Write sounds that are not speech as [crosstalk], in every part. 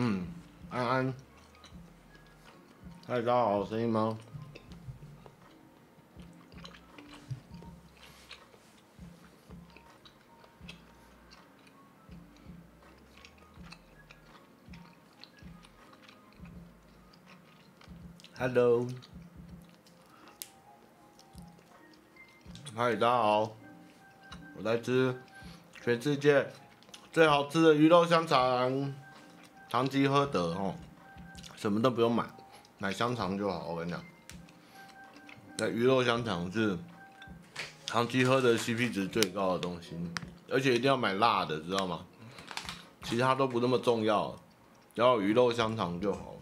嗯，安安，大家好，声音吗？Hello，嗨，大家好，我在吃全世界最好吃的鱼肉香肠。长期喝的哦，什么都不用买，买香肠就好。我跟你讲，那鱼肉香肠是长期喝的 CP 值最高的东西，而且一定要买辣的，知道吗？其他都不那么重要，只要鱼肉香肠就好。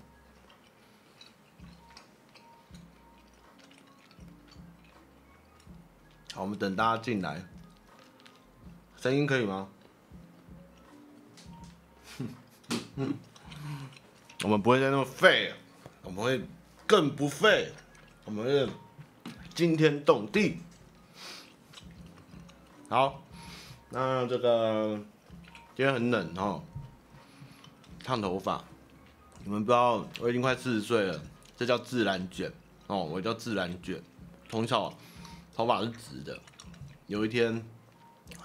好，我们等大家进来，声音可以吗？嗯，我们不会再那么废，我们会更不废，我们会惊天动地。好，那这个今天很冷哦，烫头发，你们不知道我已经快四十岁了，这叫自然卷哦，我叫自然卷，从小头发是直的，有一天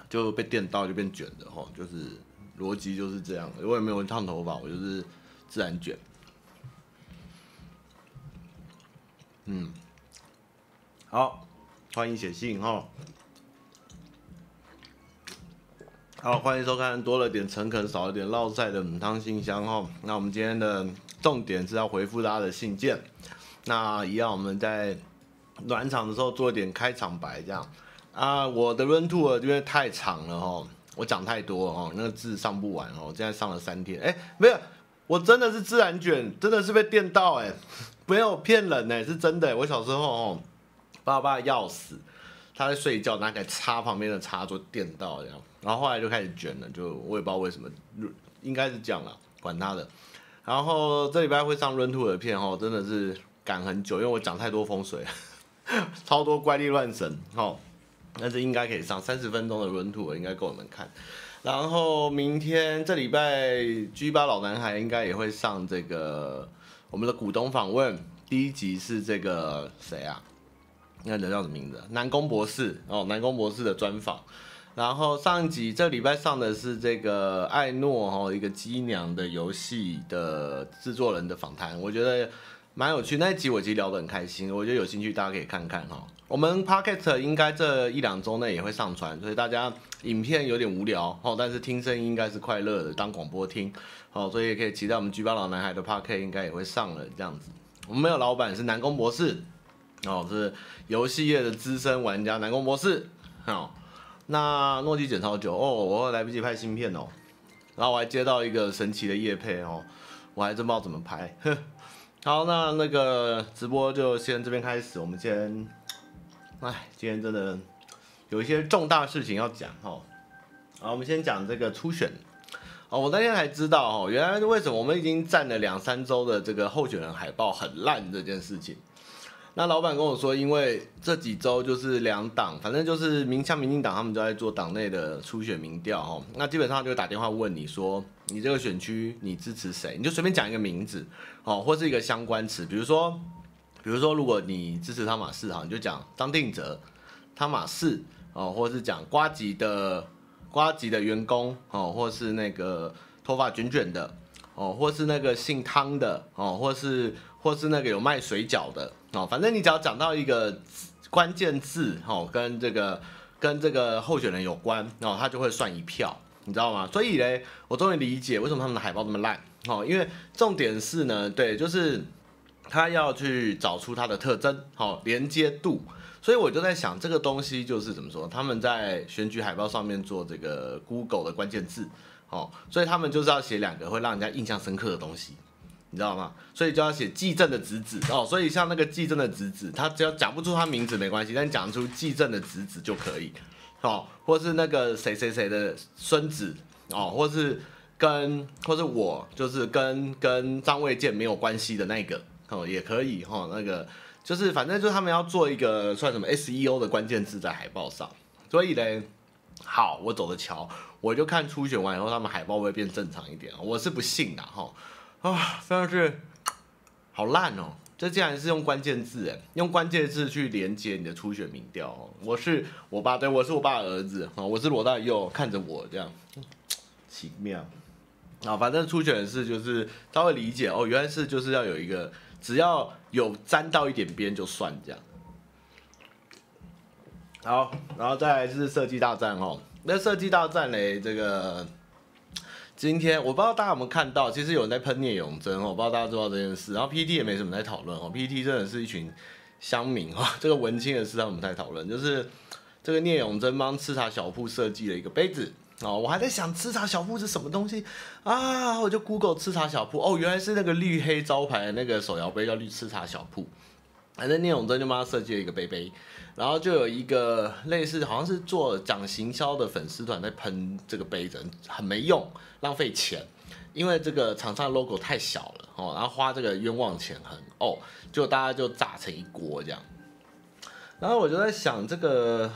就被电到就变卷的哦，就是。逻辑就是这样，我也没有烫头发，我就是自然卷。嗯，好，欢迎写信哈。好，欢迎收看多了点诚恳，少了点烙赛的母汤信箱哈。那我们今天的重点是要回复大家的信件。那一样，我们在暖场的时候做一点开场白，这样啊。我的 run tour 因为太长了哈。我讲太多哦，那个字上不完哦。我现在上了三天，哎，没有，我真的是自然卷，真的是被电到哎，[laughs] 没有骗人呢，是真的。我小时候哦，爸爸要死，他在睡觉，拿个插旁边的插座电到这样，然后后来就开始卷了，就我也不知道为什么，应该是这样了，管他的。然后这礼拜会上 Run Two 的片哦，真的是赶很久，因为我讲太多风水，[laughs] 超多怪力乱神哦。那是应该可以上三十分钟的 run tour，应该够你们看。然后明天这礼拜 G 八老男孩应该也会上这个我们的股东访问，第一集是这个谁啊？那人叫什么名字？南宫博士哦，南宫博士的专访。然后上一集这礼拜上的是这个艾诺哦，一个机娘的游戏的制作人的访谈，我觉得。蛮有趣，那一集我其实聊得很开心，我觉得有兴趣大家可以看看哈。我们 Pocket 应该这一两周内也会上传，所以大家影片有点无聊哦，但是听声音应该是快乐的，当广播听哦，所以也可以期待我们举报老男孩的 Pocket 应该也会上了这样子。我们没有老板是南宫博士哦，是游戏业的资深玩家南宫博士好，那诺基剪超久哦，我来不及拍新片哦，然后我还接到一个神奇的业配哦，我还真不知道怎么拍。好，那那个直播就先这边开始。我们先，哎，今天真的有一些重大事情要讲哈。好，我们先讲这个初选。哦，我那天才知道哦，原来为什么我们已经站了两三周的这个候选人海报很烂这件事情。那老板跟我说，因为这几周就是两党，反正就是民像民进党他们都在做党内的初选民调哦。那基本上就打电话问你说，你这个选区你支持谁？你就随便讲一个名字哦，或是一个相关词，比如说，比如说如果你支持汤马士哈，你就讲张定哲、汤马士哦，或是讲瓜吉的瓜吉的员工哦，或是那个头发卷卷的哦，或是那个姓汤的哦，或是或是那个有卖水饺的。哦，反正你只要讲到一个关键字，哦，跟这个跟这个候选人有关，哦，他就会算一票，你知道吗？所以嘞，我终于理解为什么他们的海报这么烂，哦，因为重点是呢，对，就是他要去找出它的特征，好，连接度，所以我就在想，这个东西就是怎么说，他们在选举海报上面做这个 Google 的关键字，哦，所以他们就是要写两个会让人家印象深刻的东西。你知道吗？所以就要写纪政的侄子哦。所以像那个纪政的侄子，他只要讲不出他名字没关系，但讲出纪政的侄子就可以，哦，或是那个谁谁谁的孙子哦，或是跟或是我就是跟跟张卫健没有关系的那个哦，也可以哈、哦。那个就是反正就是他们要做一个算什么 SEO 的关键字在海报上。所以呢，好，我走着瞧，我就看初选完以后他们海报会变正常一点。我是不信的哈。啊，非常是好烂哦！这竟然是用关键字哎，用关键字去连接你的初选民调哦。我是我爸，对，我是我爸的儿子啊，我是罗大佑，看着我这样，奇妙啊。反正初选的事就是稍微理解哦，原来是就是要有一个，只要有沾到一点边就算这样。好，然后再来是设计大战哦。那设计大战嘞，这个今天我不知道大家有没有看到，其实有人在喷聂永真哦，我不知道大家知道这件事。然后 PT 也没什么在讨论哦，PT 真的是一群乡民哦，[laughs] 这个文青的事他们在讨论，就是这个聂永真帮吃茶小铺设计了一个杯子哦，我还在想吃茶小铺是什么东西啊，我就 Google 吃茶小铺哦，原来是那个绿黑招牌的那个手摇杯叫绿吃茶小铺。反正聂永真就帮他设计了一个杯杯，然后就有一个类似好像是做讲行销的粉丝团在喷这个杯子，很没用，浪费钱，因为这个厂商 logo 太小了哦，然后花这个冤枉钱很哦，就大家就炸成一锅这样。然后我就在想，这个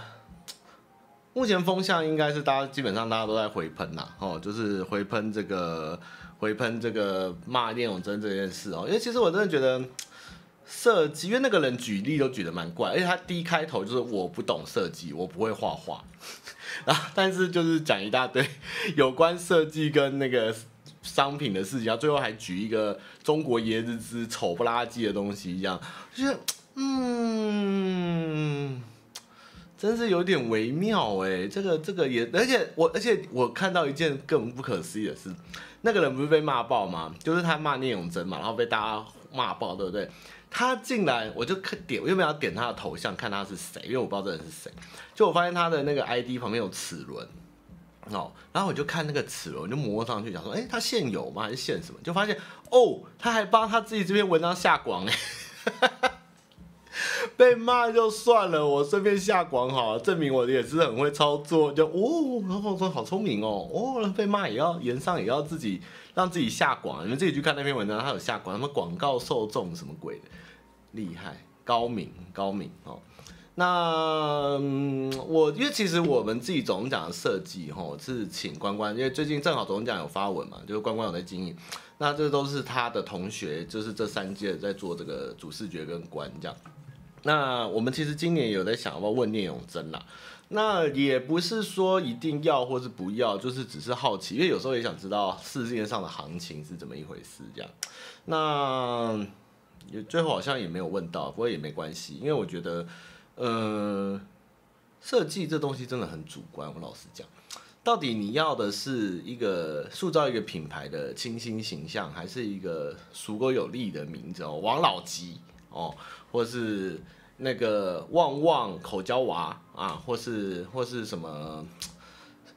目前风向应该是大家基本上大家都在回喷呐，哦，就是回喷这个回喷这个骂聂永真这件事哦，因为其实我真的觉得。设计，因为那个人举例都举得蛮怪，而且他第一开头就是我不懂设计，我不会画画，[laughs] 然后但是就是讲一大堆 [laughs] 有关设计跟那个商品的事情，然后最后还举一个中国椰子汁丑不拉几的东西，一样就是嗯，真是有点微妙哎，这个这个也，而且我而且我看到一件更不可思议的事，那个人不是被骂爆吗？就是他骂聂永真嘛，然后被大家骂爆，对不对？他进来，我就看点，我又没有点他的头像，看他是谁，因为我不知道这人是谁。就我发现他的那个 ID 旁边有齿轮，哦，然后我就看那个齿轮，我就摸上去，想说，哎，他现有吗？还是现什么？就发现，哦，他还帮他自己这篇文章下广，哎，[laughs] 被骂就算了，我顺便下广好了，证明我也是很会操作。就哦，然后说好聪明哦，哦，被骂也要言上，也要自己让自己下广，你们自己去看那篇文章，他有下广，什么广告受众什么鬼的。厉害，高明，高明哦。那、我因为其实我们自己总讲的设计哈是请关关，因为最近正好总讲有发文嘛，就是关关有在经营。那这都是他的同学，就是这三届在做这个主视觉跟关这样。那我们其实今年有在想要不要问聂永真啦。那也不是说一定要或是不要，就是只是好奇，因为有时候也想知道世界上的行情是怎么一回事这样。那。也最后好像也没有问到，不过也没关系，因为我觉得，呃，设计这东西真的很主观。我老实讲，到底你要的是一个塑造一个品牌的清新形象，还是一个足够有力的名字哦，王老吉哦，或是那个旺旺口交娃啊，或是或是什么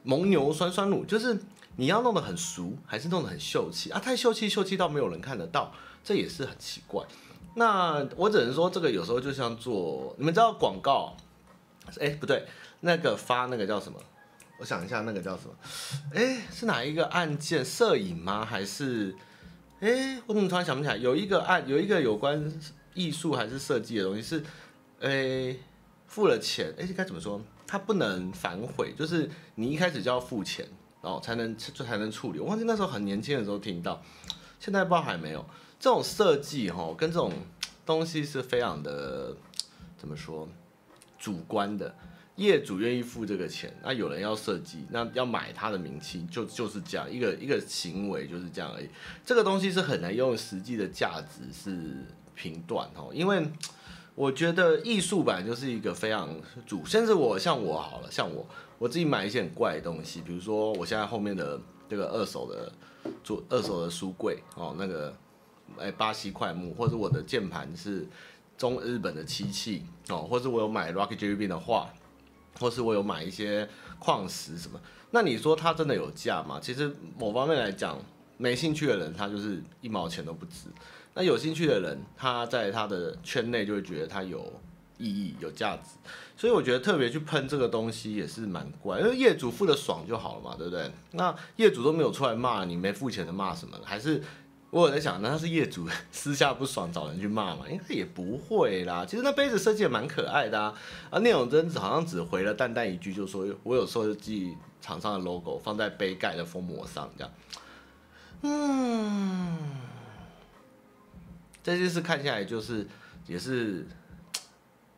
蒙牛酸酸乳，就是你要弄得很俗，还是弄得很秀气啊？太秀气，秀气到没有人看得到。这也是很奇怪，那我只能说，这个有时候就像做，你们知道广告，哎，不对，那个发那个叫什么？我想一下，那个叫什么？哎，是哪一个案件？摄影吗？还是？哎，我怎么突然想不起来？有一个案，有一个有关艺术还是设计的东西是，哎，付了钱，哎，该怎么说？它不能反悔，就是你一开始就要付钱，然后才能就才能处理。我忘记那时候很年轻的时候听到，现在不知道还没有。这种设计哈，跟这种东西是非常的怎么说主观的。业主愿意付这个钱，那有人要设计，那要买他的名气，就就是这样一个一个行为，就是这样而已。这个东西是很难用实际的价值是评断哦，因为我觉得艺术本来就是一个非常主，甚至我像我好了，像我我自己买一些很怪的东西，比如说我现在后面的这个二手的做二手的书柜哦，那个。哎，巴西块木，或者我的键盘是中日本的漆器哦，或者我有买 Rocky JVB 的画，或是我有买一些矿石什么。那你说它真的有价吗？其实某方面来讲，没兴趣的人他就是一毛钱都不值。那有兴趣的人，他在他的圈内就会觉得它有意义、有价值。所以我觉得特别去喷这个东西也是蛮怪，因为业主付的爽就好了嘛，对不对？那业主都没有出来骂你，没付钱的骂什么？还是？我有在想，那他是业主私下不爽找人去骂吗？应 [laughs] 该也不会啦。其实那杯子设计也蛮可爱的啊。啊，聂永真好像只回了淡淡一句，就说我有设计厂商的 logo 放在杯盖的封膜上，这样。嗯，这件事看下来就是也是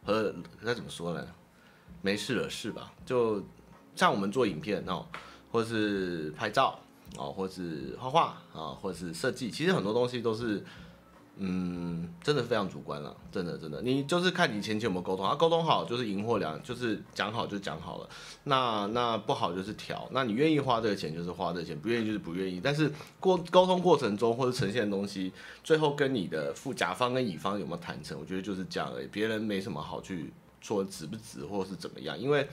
和那怎么说呢？没事了是吧？就像我们做影片哦，或是拍照哦，或是画画啊，或是设计，其实很多东西都是。嗯，真的非常主观了，真的真的，你就是看你前期有没有沟通，啊，沟通好就是赢或两，就是讲好就讲好了，那那不好就是调，那你愿意花这个钱就是花这个钱，不愿意就是不愿意，但是过沟通过程中或者呈现的东西，最后跟你的副甲方跟乙方有没有谈成，我觉得就是这样而已，别人没什么好去说值不值或是怎么样，因为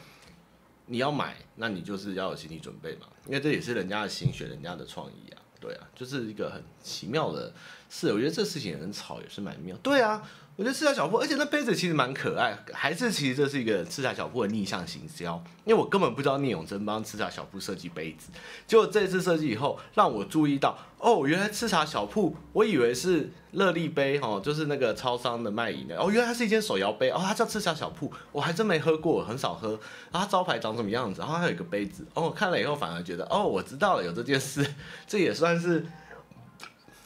你要买，那你就是要有心理准备嘛，因为这也是人家的心血，人家的创意啊。对啊，就是一个很奇妙的事，我觉得这事情也很吵，也是蛮妙。对啊，我觉得赤茶小铺，而且那杯子其实蛮可爱，还是其实这是一个赤茶小铺的逆向行销，因为我根本不知道聂永真帮赤茶小铺设计杯子，结果这次设计以后，让我注意到，哦，原来赤茶小铺，我以为是乐力杯哦，就是那个超商的卖饮的，哦，原来它是一间手摇杯，哦，它叫赤茶小铺，我还真没喝过，很少喝，然后它招牌长什么样子，然后还有一个杯子，哦，看了以后反而觉得，哦，我知道了，有这件事，[laughs] 这也算是。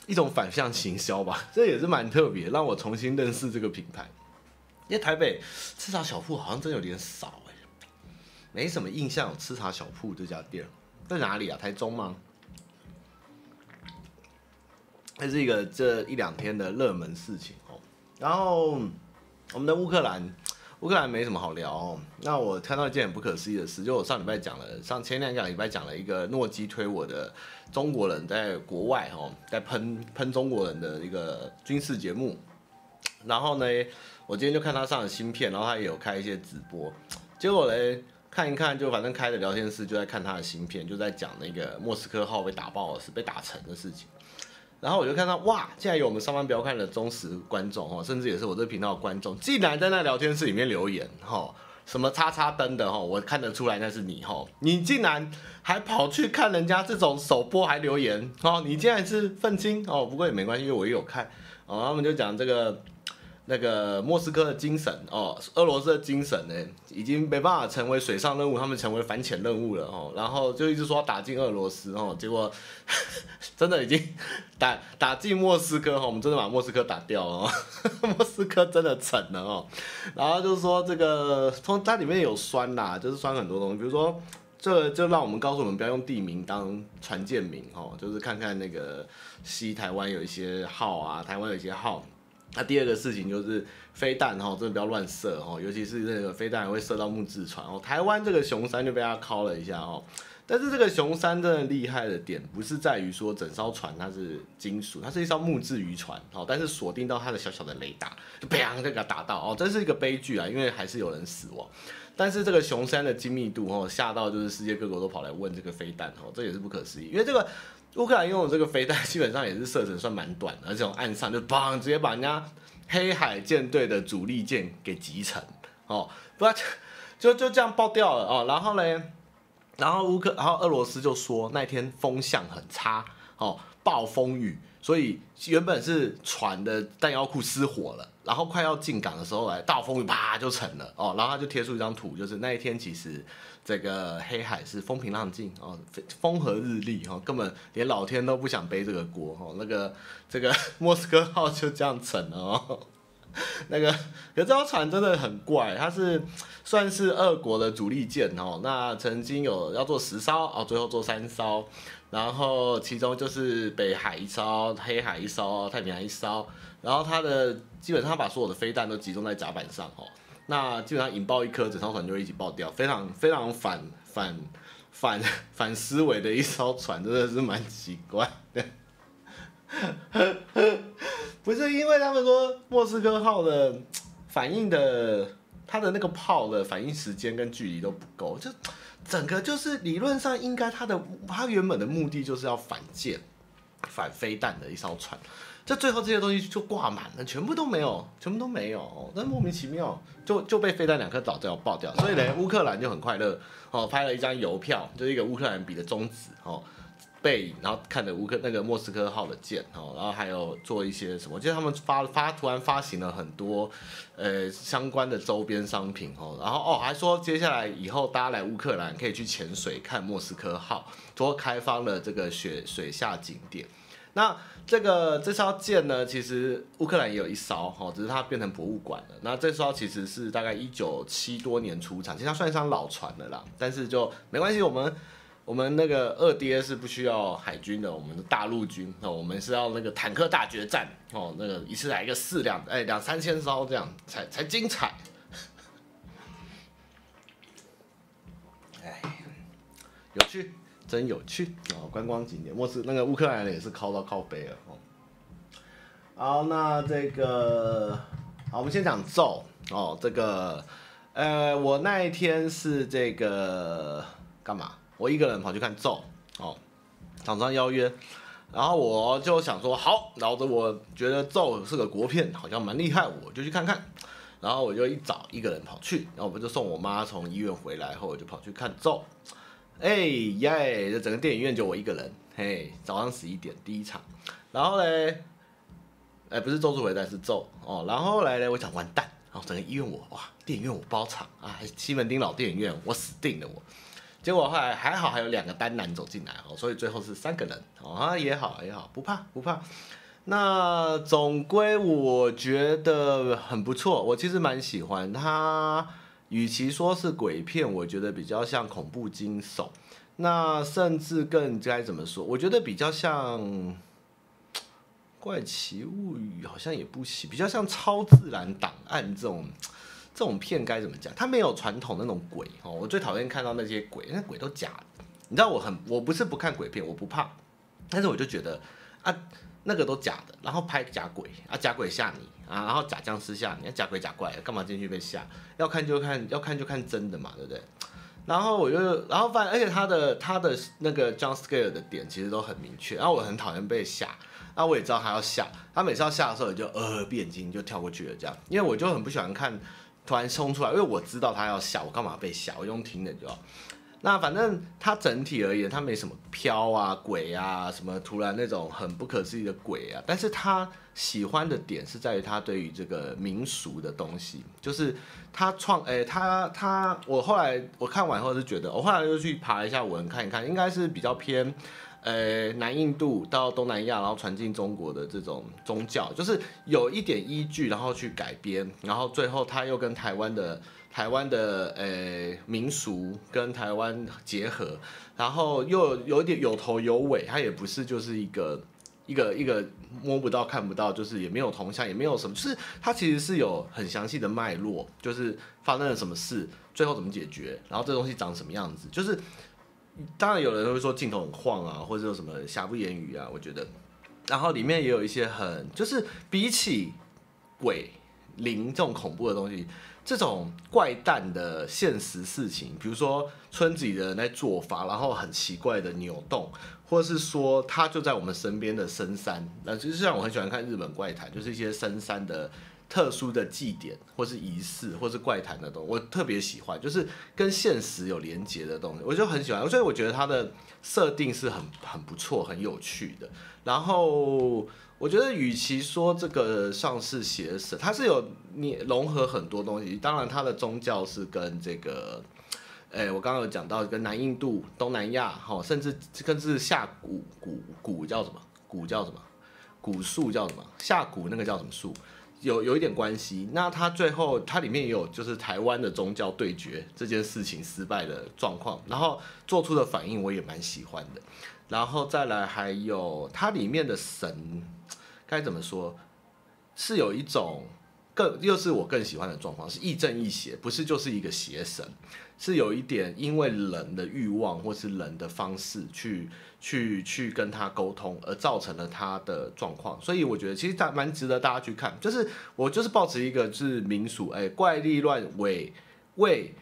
一种反向行销吧，[laughs] 这也是蛮特别，让我重新认识这个品牌。因为台北吃茶小铺好像真有点少哎，没什么印象有吃茶小铺这家店在哪里啊？台中吗？这是一个这一两天的热门事情哦。然后我们的乌克兰。乌克兰没什么好聊哦。那我看到一件很不可思议的事，就我上礼拜讲了，上前两个礼拜讲了一个诺基推我的中国人在国外哦，在喷喷中国人的一个军事节目。然后呢，我今天就看他上了新片，然后他也有开一些直播。结果嘞，看一看，就反正开的聊天室就在看他的新片，就在讲那个莫斯科号被打爆的事，被打沉的事情。然后我就看到哇，竟然有我们上班不要看的忠实观众哦，甚至也是我这频道的观众，竟然在那聊天室里面留言哈，什么叉叉灯的哈，我看得出来那是你哈，你竟然还跑去看人家这种首播还留言哦，你竟然是愤青哦，不过也没关系，因为我也有看哦，他们就讲这个。那个莫斯科的精神哦，俄罗斯的精神呢，已经没办法成为水上任务，他们成为反潜任务了哦。然后就一直说打进俄罗斯哦，结果 [laughs] 真的已经打打进莫斯科哈，我们真的把莫斯科打掉了哦，[laughs] 莫斯科真的沉了哦。然后就是说这个从它里面有酸啦，就是酸很多东西，比如说这就让我们告诉我们不要用地名当船舰名哦，就是看看那个西台湾有一些号啊，台湾有一些号。那、第二个事情就是飞弹哈，真的不要乱射哈，尤其是那个飞弹还会射到木质船哦。台湾这个熊三就被他敲了一下哦，但是这个熊三真的厉害的点不是在于说整艘船它是金属，它是一艘木质渔船哦，但是锁定到它的小小的雷达，就砰就给它打到哦，真是一个悲剧啊，因为还是有人死亡。但是这个熊三的精密度哦，吓到就是世界各国都跑来问这个飞弹哦，这也是不可思议，因为这个。乌克兰拥有这个飞弹，基本上也是射程算蛮短的，而且岸上就砰，直接把人家黑海舰队的主力舰给击沉，哦，不，就就这样爆掉了哦。然后呢，然后乌克，然后俄罗斯就说那天风向很差，哦，暴风雨，所以原本是船的弹药库失火了，然后快要进港的时候来，大风雨啪就沉了，哦，然后他就贴出一张图，就是那一天其实。这个黑海是风平浪静哦，风和日丽哈，根本连老天都不想背这个锅哈。那个这个 [laughs] 莫斯科号就这样沉了哦。那个，可这艘船真的很怪，它是算是俄国的主力舰哦。那曾经有要做十艘哦，最后做三艘，然后其中就是北海一艘，黑海一艘，太平洋一艘。然后它的基本上把所有的飞弹都集中在甲板上哦。那基本上引爆一颗，整艘船就一起爆掉，非常非常反反反反思维的一艘船，真的是蛮奇怪的。[laughs] 不是因为他们说莫斯科号的反应的，它的那个炮的反应时间跟距离都不够，就整个就是理论上应该它的它原本的目的就是要反舰、反飞弹的一艘船。这最后这些东西就挂满了，全部都没有，全部都没有，但莫名其妙就就被飞弹两颗导掉爆掉，所以呢，乌克兰就很快乐哦，拍了一张邮票，就是一个乌克兰比的中指哦，背影，然后看着乌克那个莫斯科号的舰哦，然后还有做一些什么，就是他们发发突然发行了很多呃相关的周边商品哦，然后哦还说接下来以后大家来乌克兰可以去潜水看莫斯科号，多开放了这个雪水下景点。那这个这艘舰呢，其实乌克兰也有一艘哈，只是它变成博物馆了。那这艘其实是大概一九七多年出厂，其实它算一艘老船的啦，但是就没关系，我们我们那个二爹是不需要海军的，我们的大陆军哦，我们是要那个坦克大决战哦，那个一次来一个四两哎两三千艘这样才才精彩。哎，有趣。真有趣哦，观光景点，莫斯那个乌克兰人也是靠到靠北了哦。好，那这个好，我们先讲咒哦。这个呃，我那一天是这个干嘛？我一个人跑去看咒哦，厂商邀约，然后我就想说好，然后我觉得咒是个国片，好像蛮厉害，我就去看看。然后我就一早一个人跑去，然后我不就送我妈从医院回来后，我就跑去看咒。哎耶！这整个电影院就我一个人。嘿，早上十一点第一场，然后嘞，哎，不是咒术回战是咒哦。然后后来嘞，我想完蛋，然后整个医院我哇，电影院我包场啊，西门町老电影院我死定了我。结果后来还好，还有两个单男走进来哦，所以最后是三个人哦啊，也好也好，不怕不怕。那总归我觉得很不错，我其实蛮喜欢他。与其说是鬼片，我觉得比较像恐怖惊悚，那甚至更该怎么说？我觉得比较像怪奇物语，好像也不行，比较像超自然档案这种这种片该怎么讲？它没有传统那种鬼哦，我最讨厌看到那些鬼，那鬼都假的。你知道我很，我不是不看鬼片，我不怕，但是我就觉得啊。那个都假的，然后拍假鬼啊，假鬼吓你啊，然后假僵尸吓你，假鬼假怪，干嘛进去被吓？要看就看，要看就看真的嘛，对不对？然后我就，然后发现，而且他的他的那个 jump scare 的点其实都很明确，然后我很讨厌被吓，那我也知道他要吓，他每次要吓的时候，我就呃闭眼睛就跳过去了这样，因为我就很不喜欢看突然冲出来，因为我知道他要吓，我干嘛被吓？我用听的就好。那反正他整体而言，他没什么飘啊、鬼啊，什么突然那种很不可思议的鬼啊。但是他喜欢的点是在于他对于这个民俗的东西，就是他创，诶，他他，我后来我看完后是觉得，我后来又去爬一下文看一看，应该是比较偏，呃，南印度到东南亚，然后传进中国的这种宗教，就是有一点依据，然后去改编，然后最后他又跟台湾的。台湾的呃、民俗跟台湾结合，然后又有点有头有尾，它也不是就是一个一个一个摸不到看不到，就是也没有铜像，也没有什么，就是它其实是有很详细的脉络，就是发生了什么事，最后怎么解决，然后这东西长什么样子，就是当然有人会说镜头很晃啊，或者有什么瑕不掩瑜啊，我觉得，然后里面也有一些很就是比起鬼灵这种恐怖的东西。这种怪诞的现实事情，比如说村子里的人在做法，然后很奇怪的扭动，或者是说他就在我们身边的深山，那其实像我很喜欢看日本怪谈，就是一些深山的特殊的祭典，或是仪式，或是怪谈的东西，我特别喜欢，就是跟现实有连结的东西，我就很喜欢，所以我觉得它的设定是很很不错、很有趣的，然后。我觉得，与其说这个上是邪神，它是有你融合很多东西。当然，它的宗教是跟这个，哎，我刚刚有讲到跟南印度、东南亚，哈，甚至甚至下古古古叫什么？古叫什么？古树叫什么？下古那个叫什么树？有有一点关系。那它最后它里面也有就是台湾的宗教对决这件事情失败的状况，然后做出的反应我也蛮喜欢的。然后再来还有它里面的神。该怎么说？是有一种更，又是我更喜欢的状况，是亦正亦邪，不是就是一个邪神，是有一点因为人的欲望或是人的方式去去去跟他沟通，而造成了他的状况。所以我觉得其实蛮蛮值得大家去看。就是我就是抱持一个就是民俗，哎，怪力乱伪为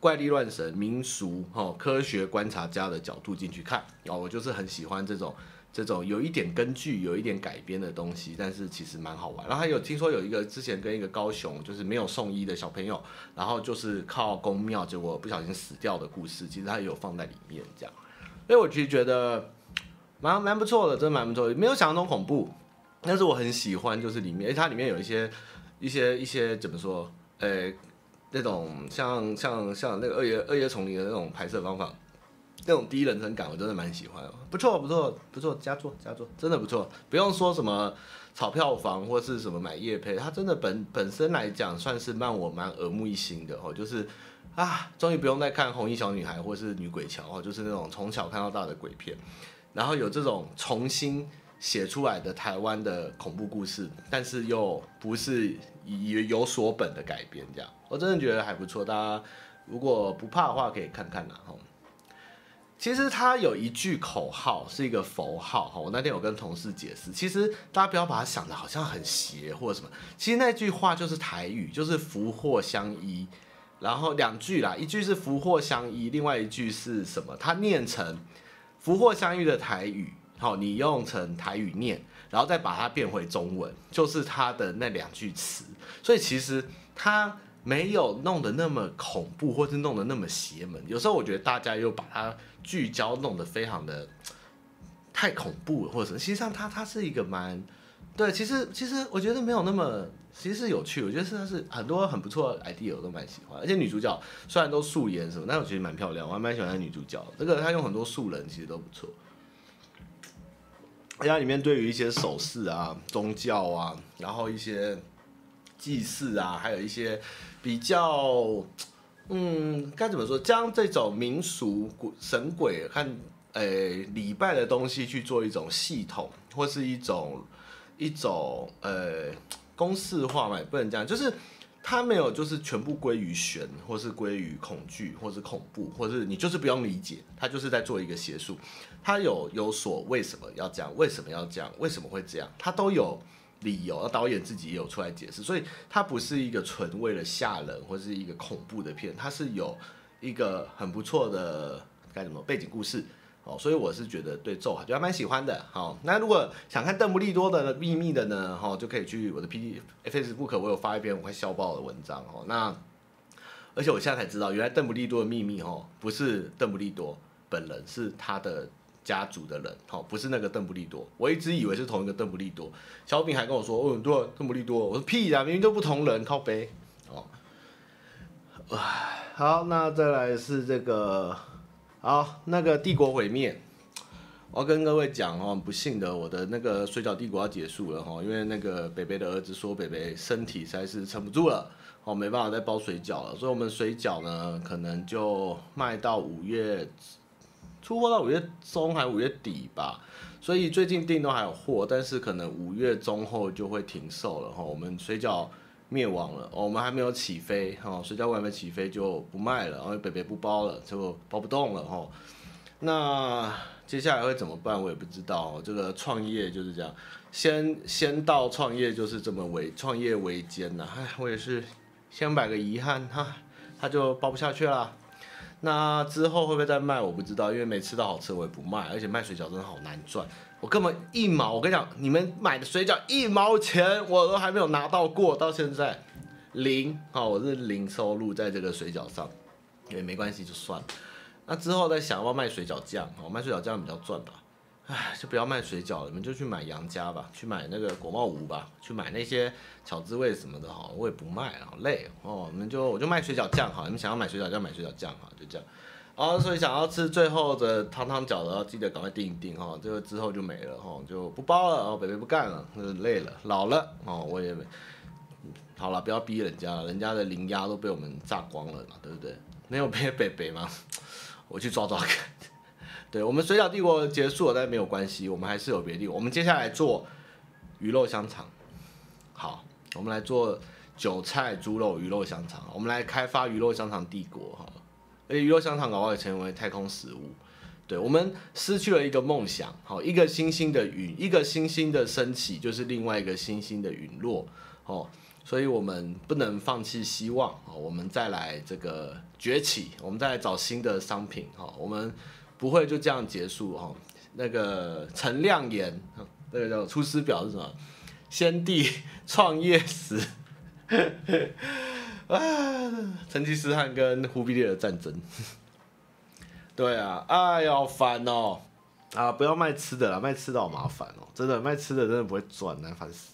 怪力乱神民俗哦，科学观察家的角度进去看哦，我就是很喜欢这种。这种有一点根据、有一点改编的东西，但是其实蛮好玩。然后还有听说有一个之前跟一个高雄就是没有送医的小朋友，然后就是靠宫庙结果不小心死掉的故事，其实他也有放在里面这样。所以我其实觉得蛮蛮不错的，真的蛮不错的，没有想象中恐怖，但是我很喜欢就是里面，它里面有一些一些一些怎么说，呃，那种像像像那个二爷二爷丛林的那种拍摄方法。那种第一人称感，我真的蛮喜欢。不错，不错，不错，佳作，佳作，真的不错。不用说什么炒票房或是什么买业配，它真的本本身来讲算是让我蛮耳目一新的哦。就是啊，终于不用再看红衣小女孩或是女鬼桥哦，就是那种从小看到大的鬼片，然后有这种重新写出来的台湾的恐怖故事，但是又不是以有所本的改编，这样我真的觉得还不错。大家如果不怕的话，可以看看呐，吼。其实它有一句口号，是一个佛号哈。我那天有跟同事解释，其实大家不要把它想的好像很邪或者什么。其实那句话就是台语，就是福祸相依。然后两句啦，一句是福祸相依，另外一句是什么？它念成福祸相依的台语，好，你用成台语念，然后再把它变回中文，就是它的那两句词。所以其实它没有弄得那么恐怖，或是弄得那么邪门。有时候我觉得大家又把它。聚焦弄得非常的 [tsk] 太恐怖了，或者什么，实际上它它是一个蛮对，其实其实我觉得没有那么，其实是有趣，我觉得是它是很多很不错的 idea，我都蛮喜欢，而且女主角虽然都素颜什么，但我觉得蛮漂亮，我还蛮喜欢女主角，这个她用很多素人其实都不错，而且里面对于一些手势啊、宗教啊，然后一些祭祀啊，还有一些比较。嗯，该怎么说？将这种民俗鬼神鬼和诶礼拜的东西去做一种系统，或是一种一种呃公式化嘛，也不能这样，就是它没有就是全部归于玄，或是归于恐惧，或是恐怖，或是你就是不用理解，它就是在做一个邪术，它有有所为什么要这样，为什么要这样，为什么会这样，它都有。理由，那导演自己也有出来解释，所以它不是一个纯为了吓人或是一个恐怖的片，它是有一个很不错的该怎么背景故事哦，所以我是觉得对咒就还蛮喜欢的。好，那如果想看邓布利多的秘密的呢，哈，就可以去我的 P D Facebook，我有发一篇我快笑爆的文章哦。那而且我现在才知道，原来邓布利多的秘密哦，不是邓布利多本人，是他的。家族的人，好，不是那个邓布利多，我一直以为是同一个邓布利多。小饼还跟我说，哦，对，邓布利多，我说屁呀，明明就不同人，靠背。哦，好，那再来是这个，好，那个帝国毁灭，我要跟各位讲哦，不幸的，我的那个水饺帝国要结束了哈，因为那个北北的儿子说北北身体实在是撑不住了，哦，没办法再包水饺了，所以我们水饺呢，可能就卖到五月。出货到五月中还五月底吧，所以最近订都还有货，但是可能五月中后就会停售了哈。我们水饺灭亡了，我们还没有起飞哈，水饺还没起飞就不卖了，然后北北不包了，就包不动了哈。那接下来会怎么办？我也不知道。这个创业就是这样，先先到创业就是这么为创业维艰呐。唉，我也是先摆个遗憾哈，他就包不下去了。那之后会不会再卖？我不知道，因为没吃到好吃，我也不卖。而且卖水饺真的好难赚，我根本一毛，我跟你讲，你们买的水饺一毛钱我都还没有拿到过，到现在零啊，我是零收入在这个水饺上，也没关系，就算了。那之后再想要卖水饺酱，哦卖水饺酱比较赚吧。唉，就不要卖水饺了，你们就去买杨家吧，去买那个果贸屋吧，去买那些巧滋味什么的哈，我也不卖，好累哦。你们就我就卖水饺酱哈，你们想要买水饺酱买水饺酱哈，就这样。哦，所以想要吃最后的汤汤饺的，记得赶快订一订哈，这个之后就没了哈，就不包了哦，北北不干了，累了，老了哦，我也。好了，不要逼人家了，人家的零压都被我们炸光了嘛，对不对？没有被北北吗？[laughs] 我去抓抓看。对，我们水饺帝国结束了，但是没有关系，我们还是有别的。我们接下来做鱼肉香肠，好，我们来做韭菜猪肉鱼肉香肠，我们来开发鱼肉香肠帝国哈。而且鱼肉香肠搞不好也成为太空食物。对，我们失去了一个梦想，好，一个星星的陨，一个星星的升起，就是另外一个星星的陨落，哦，所以我们不能放弃希望，我们再来这个崛起，我们再来找新的商品，哈，我们。不会就这样结束哈？那个陈亮言，那个叫《出师表》是什么？先帝创业时，[laughs] 啊，成吉思汗跟忽必烈的战争。对啊，哎呀，好烦哦！啊，不要卖吃的了，卖吃的好麻烦哦，真的卖吃的真的不会赚，难烦死。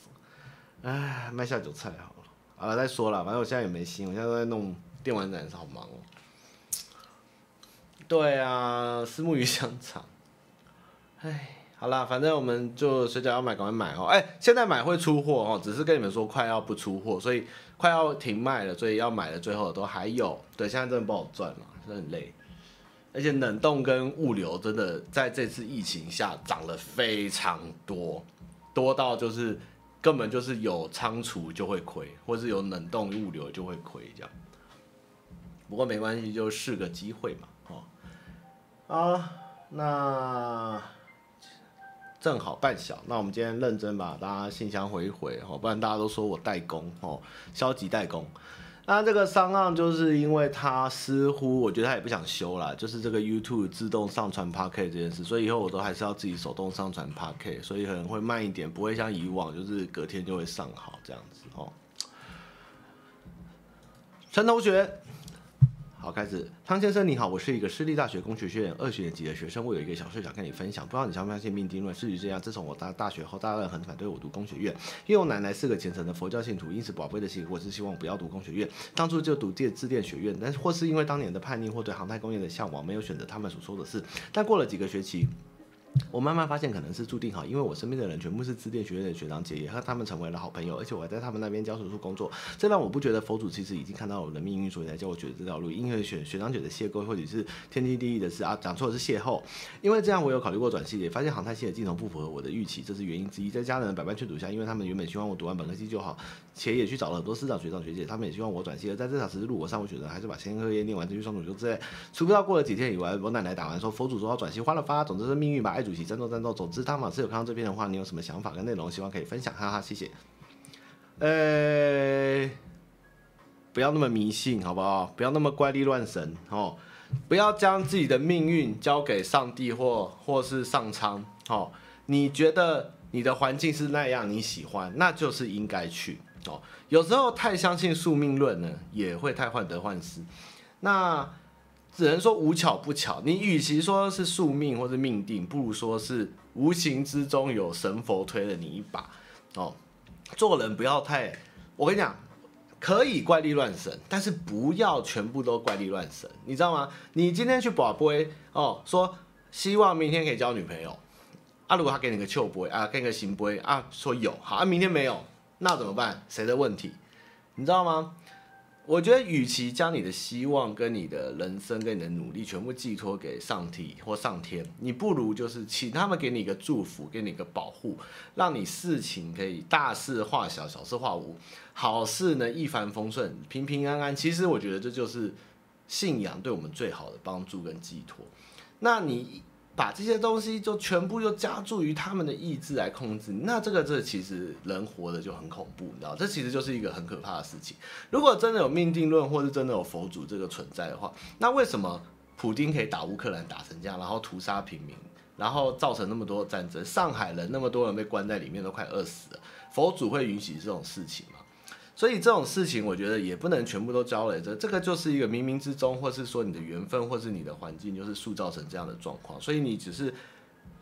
哎，卖下酒菜好了，好了再说了，反正我现在也没心，我现在都在弄电玩展，好忙哦。对啊，虱目鱼香肠。哎，好啦，反正我们就水饺要买，赶快买哦。哎，现在买会出货哦，只是跟你们说快要不出货，所以快要停卖了，所以要买的最后都还有。对，现在真的不好赚了，真的很累。而且冷冻跟物流真的在这次疫情下涨了非常多，多到就是根本就是有仓储就会亏，或是有冷冻物流就会亏这样。不过没关系，就试个机会嘛，啊，那正好半小，那我们今天认真把大家信箱回一回哦，不然大家都说我代工哦，消极代工。那这个商案就是因为他似乎，我觉得他也不想修了，就是这个 YouTube 自动上传 Packet 这件事，所以以后我都还是要自己手动上传 Packet，所以可能会慢一点，不会像以往就是隔天就会上好这样子哦。陈同学。好，开始。汤先生你好，我是一个私立大学工学学院二学年级的学生，我有一个小事想跟你分享，不知道你相不相信命定论？事实这样，自从我大大学后，大家很反对我读工学院，因为我奶奶是个虔诚的佛教信徒，因此宝贝的心，我是希望不要读工学院，当初就读电自电学院，但是或是因为当年的叛逆或对航太工业的向往，没有选择他们所说的事，但过了几个学期。我慢慢发现可能是注定好，因为我身边的人全部是资电学院的学长姐，也和他们成为了好朋友，而且我还在他们那边教书处工作，这让我不觉得佛祖其实已经看到了我的命运，所以才叫我选择这条路。因为学学长姐的邂逅或者是天经地义的事啊，讲错的是邂逅。因为这样，我有考虑过转系，也发现航太系的镜头不符合我的预期，这是原因之一。在家人百般劝阻下，因为他们原本希望我读完本科系就好，且也去找了很多师长学长学姐，他们也希望我转系。而在这场十字路，我尚未选择，还是把先科业念完，再去上主修之类。除不到过了几天以外，我奶奶打完说佛祖说要转系，花了发，总之是命运吧。爱主席战斗战斗总。知道吗？是有看到这篇的话，你有什么想法跟内容？希望可以分享，哈哈，谢谢。呃、不要那么迷信，好不好？不要那么怪力乱神哦！不要将自己的命运交给上帝或或是上苍哦。你觉得你的环境是那样，你喜欢，那就是应该去哦。有时候太相信宿命论呢，也会太患得患失。那。只能说无巧不巧，你与其说是宿命或是命定，不如说是无形之中有神佛推了你一把哦。做人不要太，我跟你讲，可以怪力乱神，但是不要全部都怪力乱神，你知道吗？你今天去博杯哦，说希望明天可以交女朋友啊，如果他给你个笑杯啊，给你个圣杯啊，说有好啊，明天没有，那怎么办？谁的问题？你知道吗？我觉得，与其将你的希望、跟你的人生、跟你的努力全部寄托给上帝或上天，你不如就是请他们给你一个祝福，给你一个保护，让你事情可以大事化小，小事化无，好事呢一帆风顺，平平安安。其实我觉得这就是信仰对我们最好的帮助跟寄托。那你。把这些东西就全部又加注于他们的意志来控制，那这个这其实人活的就很恐怖，你知道，这其实就是一个很可怕的事情。如果真的有命定论，或是真的有佛祖这个存在的话，那为什么普丁可以打乌克兰打成这样，然后屠杀平民，然后造成那么多战争，上海人那么多人被关在里面都快饿死了，佛祖会允许这种事情？所以这种事情，我觉得也不能全部都交给这，这个就是一个冥冥之中，或是说你的缘分，或是你的环境，就是塑造成这样的状况。所以你只是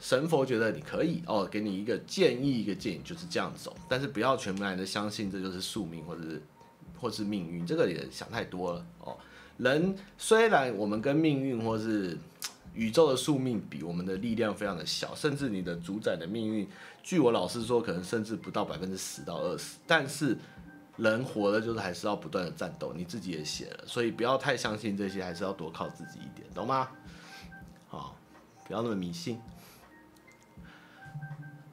神佛觉得你可以哦，给你一个建议，一个建议就是这样走，但是不要全部人都相信这就是宿命，或者是 [laughs] 或是命运，这个也想太多了哦。人虽然我们跟命运或是宇宙的宿命比，我们的力量非常的小，甚至你的主宰的命运，据我老师说，可能甚至不到百分之十到二十，但是。人活的就是还是要不断的战斗，你自己也写了，所以不要太相信这些，还是要多靠自己一点，懂吗？好，不要那么迷信。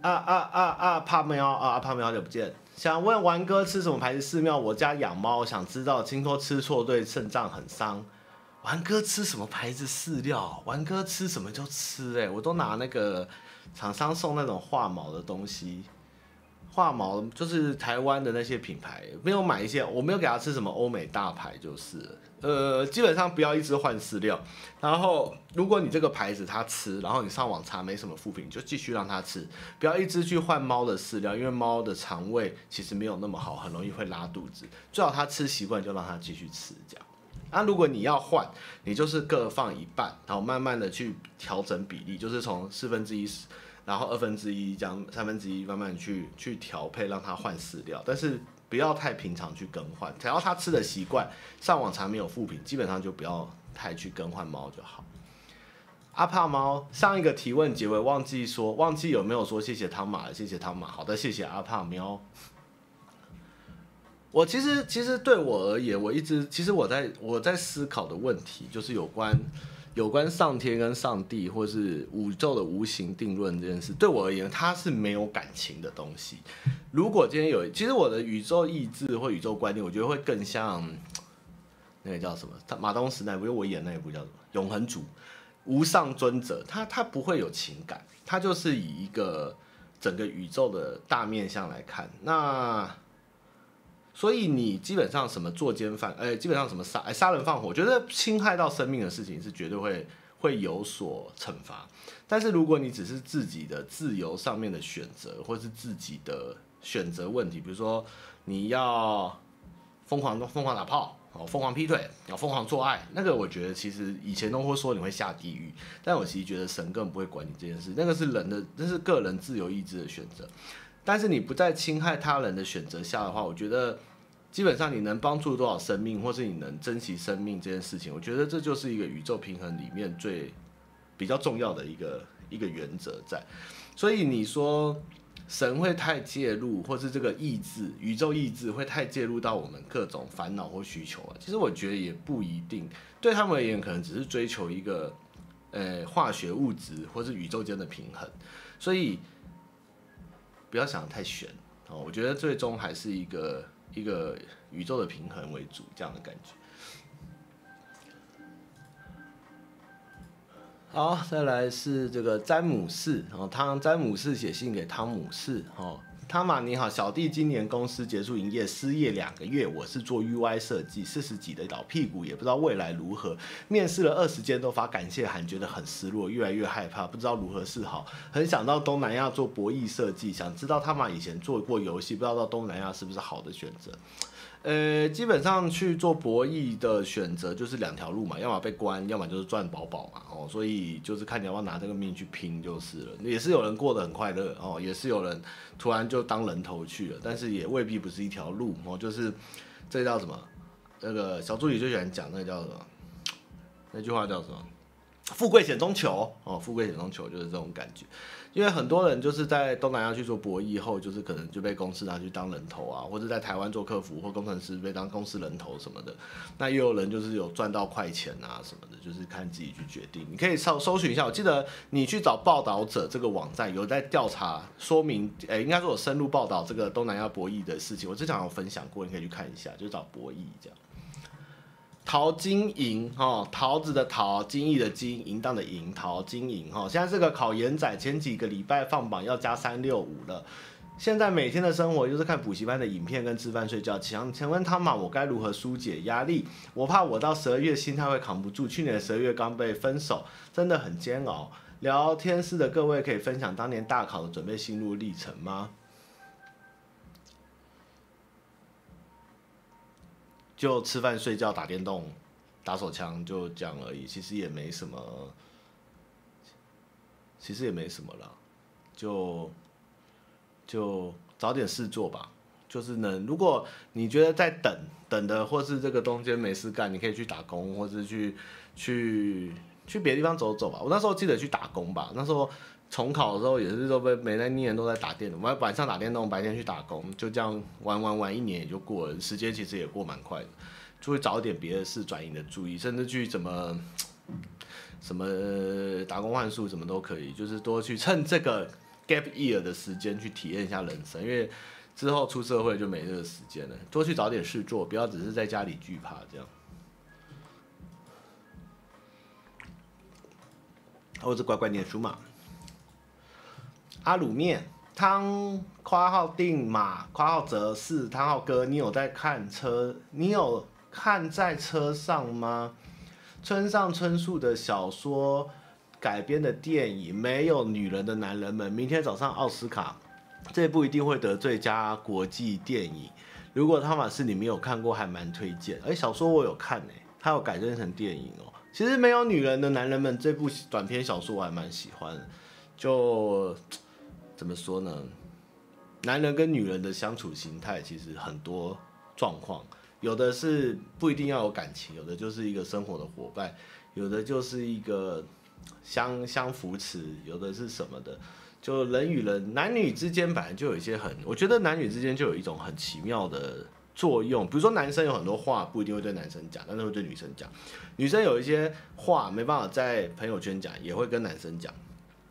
啊啊啊啊！怕喵啊！怕喵好久不见，想问玩哥吃什么牌子饲料？我家养猫，想知道，听说吃错对肾脏很伤。玩哥吃什么牌子饲料？玩哥吃什么就吃，哎，我都拿那个厂商送那种化毛的东西。化毛就是台湾的那些品牌，没有买一些，我没有给他吃什么欧美大牌，就是，呃，基本上不要一直换饲料。然后，如果你这个牌子他吃，然后你上网查没什么负评，就继续让他吃，不要一直去换猫的饲料，因为猫的肠胃其实没有那么好，很容易会拉肚子。最好他吃习惯就让他继续吃这样。啊，如果你要换，你就是各放一半，然后慢慢的去调整比例，就是从四分之一。然后二分之一将三分之一慢慢去去调配，让它换饲料，但是不要太平常去更换。只要它吃的习惯，上网查没有副品，基本上就不要太去更换猫就好。阿帕猫上一个提问结尾忘记说，忘记有没有说谢谢汤马，谢谢汤马。好的，谢谢阿帕喵。我其实其实对我而言，我一直其实我在我在思考的问题就是有关有关上天跟上帝或是宇宙的无形定论这件事。对我而言，它是没有感情的东西。如果今天有，其实我的宇宙意志或宇宙观念，我觉得会更像那个叫什么？马东石那部，因为我演那一部叫什么？永恒主。无上尊者，他他不会有情感，他就是以一个整个宇宙的大面向来看。那所以你基本上什么作奸犯，哎，基本上什么杀哎杀人放火，我觉得侵害到生命的事情是绝对会会有所惩罚。但是如果你只是自己的自由上面的选择，或是自己的选择问题，比如说你要疯狂疯狂打炮。哦，疯狂劈腿，要，疯狂做爱，那个我觉得其实以前都会说你会下地狱，但我其实觉得神根本不会管你这件事，那个是人的，那是个人自由意志的选择。但是你不在侵害他人的选择下的话，我觉得基本上你能帮助多少生命，或是你能珍惜生命这件事情，我觉得这就是一个宇宙平衡里面最比较重要的一个一个原则在。所以你说。神会太介入，或是这个意志、宇宙意志会太介入到我们各种烦恼或需求啊？其实我觉得也不一定，对他们而言，可能只是追求一个，呃，化学物质或是宇宙间的平衡。所以不要想得太玄哦，我觉得最终还是一个一个宇宙的平衡为主，这样的感觉。好，再来是这个詹姆士哦，汤詹姆士写信给汤姆士哦，汤玛你好，小弟今年公司结束营业，失业两个月，我是做 UI 设计，四十几的老屁股，也不知道未来如何，面试了二十间都发感谢函，觉得很失落，越来越害怕，不知道如何是好，很想到东南亚做博弈设计，想知道汤玛以前做过游戏，不知道到东南亚是不是好的选择。呃，基本上去做博弈的选择就是两条路嘛，要么被关，要么就是赚饱饱嘛，哦，所以就是看你要不要拿这个命去拼就是了。也是有人过得很快乐哦，也是有人突然就当人头去了，但是也未必不是一条路哦。就是这叫什么？那个小助理最喜欢讲那个叫什么？那句话叫什么？富贵险中求哦，富贵险中求就是这种感觉。因为很多人就是在东南亚去做博弈后，就是可能就被公司拿去当人头啊，或者在台湾做客服或工程师被当公司人头什么的。那也有人就是有赚到快钱啊什么的，就是看自己去决定。你可以搜搜寻一下，我记得你去找报道者这个网站有在调查说明，诶、应该说有深入报道这个东南亚博弈的事情。我之前有分享过，你可以去看一下，就找博弈这样。陶金银哈，桃子的桃，金逸的金，淫荡的淫，陶金银哈。现在这个考研仔，前几个礼拜放榜要加三六五了。现在每天的生活就是看补习班的影片跟吃饭睡觉。请请问汤玛，我该如何疏解压力？我怕我到十二月心态会扛不住。去年十二月刚被分手，真的很煎熬。聊天室的各位可以分享当年大考的准备心路历程吗？就吃饭、睡觉、打电动、打手枪，就这样而已。其实也没什么，其实也没什么啦。就就找点事做吧。就是能，如果你觉得在等等的，或是这个中间没事干，你可以去打工，或是去去去别的地方走走吧。我那时候记得去打工吧。那时候。重考的时候也是都被没在念，都在打电动，晚晚上打电动，白天去打工，就这样玩玩玩，一年也就过了，时间其实也过蛮快的，就会找点别的事转移你的注意，甚至去怎么 [tsk] 什么打工换宿什么都可以，就是多去趁这个 gap year 的时间去体验一下人生，因为之后出社会就没这个时间了，多去找点事做，不要只是在家里惧怕这样。或者乖乖念书嘛。阿鲁面汤括号定马括号则是汤浩哥，你有在看车？你有看在车上吗？村上春树的小说改编的电影《没有女人的男人们》，明天早上奥斯卡，这部一定会得最佳国际电影。如果汤马士你没有看过，还蛮推荐。哎，小说我有看呢，它有改编成电影哦。其实《没有女人的男人们》这部短篇小说我还蛮喜欢，就。怎么说呢？男人跟女人的相处形态其实很多状况，有的是不一定要有感情，有的就是一个生活的伙伴，有的就是一个相相扶持，有的是什么的，就人与人、男女之间本来就有一些很，我觉得男女之间就有一种很奇妙的作用。比如说男生有很多话不一定会对男生讲，但是会对女生讲；女生有一些话没办法在朋友圈讲，也会跟男生讲。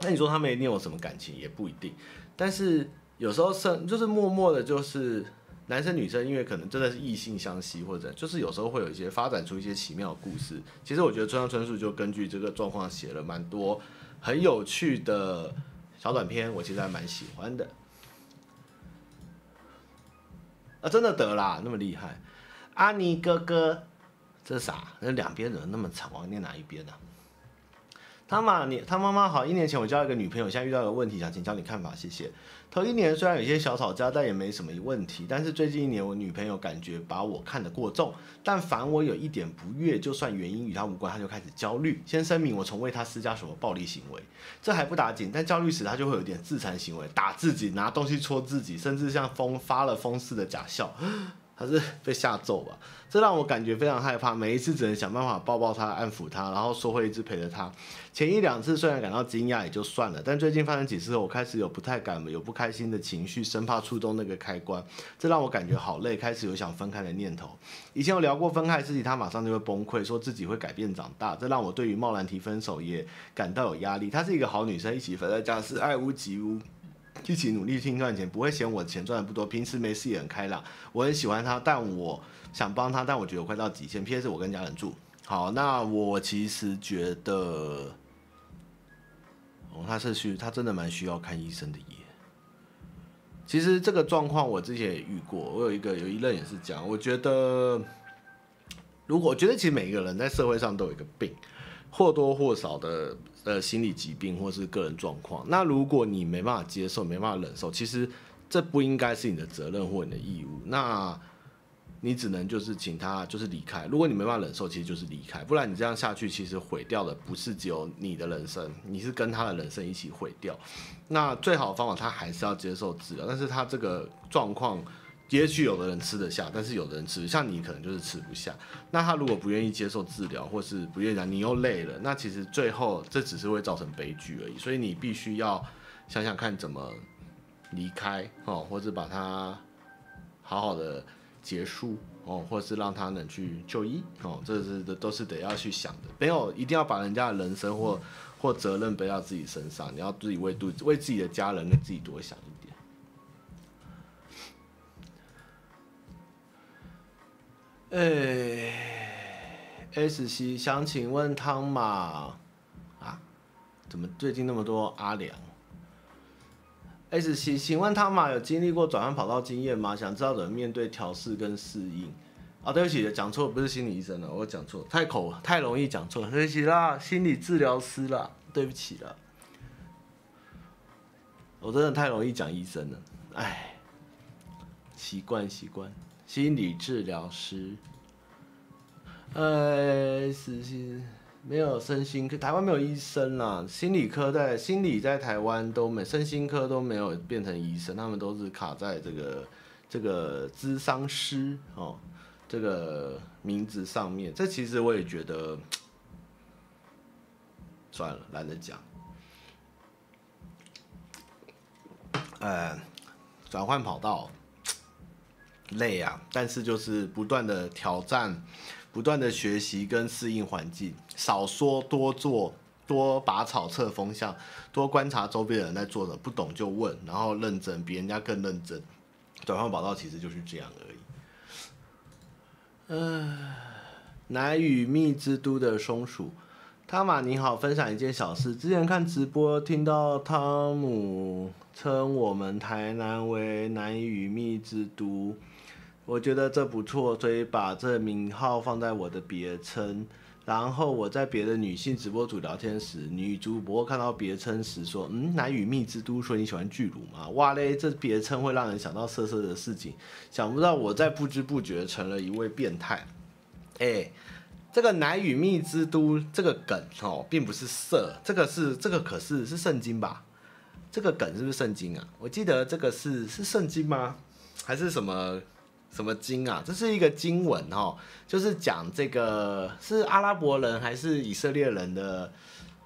那你说他们一定有什么感情，也不一定。但是有时候是就是默默的，就是。男生女生因为可能真的是异性相吸，或者就是有时候会有一些发展出一些奇妙的故事。其实我觉得村上春树就根据这个状况写了蛮多很有趣的小短篇，我其实还蛮喜欢的。啊，真的得啦，那么厉害！阿尼哥哥，这是啥？那两边怎么那么长？我念哪一边呢？他妈，你他妈妈好。一年前我交了一个女朋友，现在遇到一个问题，想请教你看法，谢谢。头一年虽然有些小吵架，但也没什么问题。但是最近一年，我女朋友感觉把我看得过重，但凡我有一点不悦，就算原因与她无关，她就开始焦虑。先声明，我从未她施加什么暴力行为，这还不打紧。但焦虑时，她就会有点自残行为，打自己，拿东西戳自己，甚至像疯发了疯似的假笑。还是被吓揍吧，这让我感觉非常害怕。每一次只能想办法抱抱他、安抚他，然后说会一直陪着他。前一两次虽然感到惊讶也就算了，但最近发生几次后，我开始有不太敢、有不开心的情绪，生怕触动那个开关。这让我感觉好累，开始有想分开的念头。以前有聊过分开的事情，他马上就会崩溃，说自己会改变、长大。这让我对于贸然提分手也感到有压力。她是一个好女生，一起分在家是爱屋及乌。一起努力拼赚钱，不会嫌我钱赚的不多。平时没事也很开朗，我很喜欢他，但我想帮他，但我觉得我快到极限。P.S. 我跟家人住。好，那我其实觉得，哦，他是需，他真的蛮需要看医生的耶。其实这个状况我之前也遇过，我有一个有一任也是这样。我觉得，如果我觉得其实每一个人在社会上都有一个病，或多或少的。呃，心理疾病或是个人状况，那如果你没办法接受，没办法忍受，其实这不应该是你的责任或你的义务。那你只能就是请他就是离开。如果你没办法忍受，其实就是离开。不然你这样下去，其实毁掉的不是只有你的人生，你是跟他的人生一起毁掉。那最好的方法，他还是要接受治疗。但是他这个状况。也许有的人吃得下，但是有的人吃，像你可能就是吃不下。那他如果不愿意接受治疗，或是不愿意讲，你又累了，那其实最后这只是会造成悲剧而已。所以你必须要想想看怎么离开哦，或者把它好好的结束哦，或是让他能去就医哦，这是都是得要去想的。没有一定要把人家的人生或或责任背到自己身上，你要自己为肚为自己的家人跟自己多想哎、，S C 想请问汤马啊，怎么最近那么多阿良？S C，请问汤马有经历过转换跑道经验吗？想知道怎么面对调试跟适应。啊，对不起，讲错，不是心理医生了，我讲错，太口太容易讲错，对不起啦，心理治疗师啦，对不起了，我真的太容易讲医生了，哎，习惯习惯。心理治疗师，呃，是是，没有身心科，台湾没有医生啦。心理科在心理在台湾都没，身心科都没有变成医生，他们都是卡在这个这个咨商师哦这个名字上面。这其实我也觉得，算了，懒得讲。呃，转换跑道。累啊，但是就是不断的挑战，不断的学习跟适应环境，少说多做，多拔草测风向，多观察周边的人在做什么，不懂就问，然后认真，比人家更认真。转换跑道其实就是这样而已。嗯，奶与蜜之都的松鼠，汤玛你好，分享一件小事，之前看直播听到汤姆称我们台南为奶与蜜之都。我觉得这不错，所以把这名号放在我的别称。然后我在别的女性直播主聊天时，女主播看到别称时说：“嗯，奶与蜜之都，说你喜欢巨乳吗？”哇嘞，这别称会让人想到色色的事情。想不到我在不知不觉成了一位变态。哎，这个奶与蜜之都这个梗哦，并不是色，这个是这个可是是圣经吧？这个梗是不是圣经啊？我记得这个是是圣经吗？还是什么？什么经啊？这是一个经文哦，就是讲这个是阿拉伯人还是以色列人的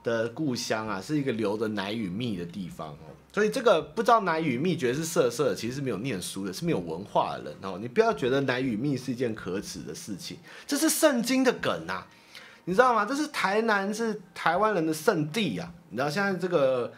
的故乡啊，是一个流着奶与蜜的地方哦。所以这个不知道奶与蜜觉得是色色，其实是没有念书的，是没有文化的人哦。你不要觉得奶与蜜是一件可耻的事情，这是圣经的梗啊，你知道吗？这是台南是台湾人的圣地啊。你知道现在这个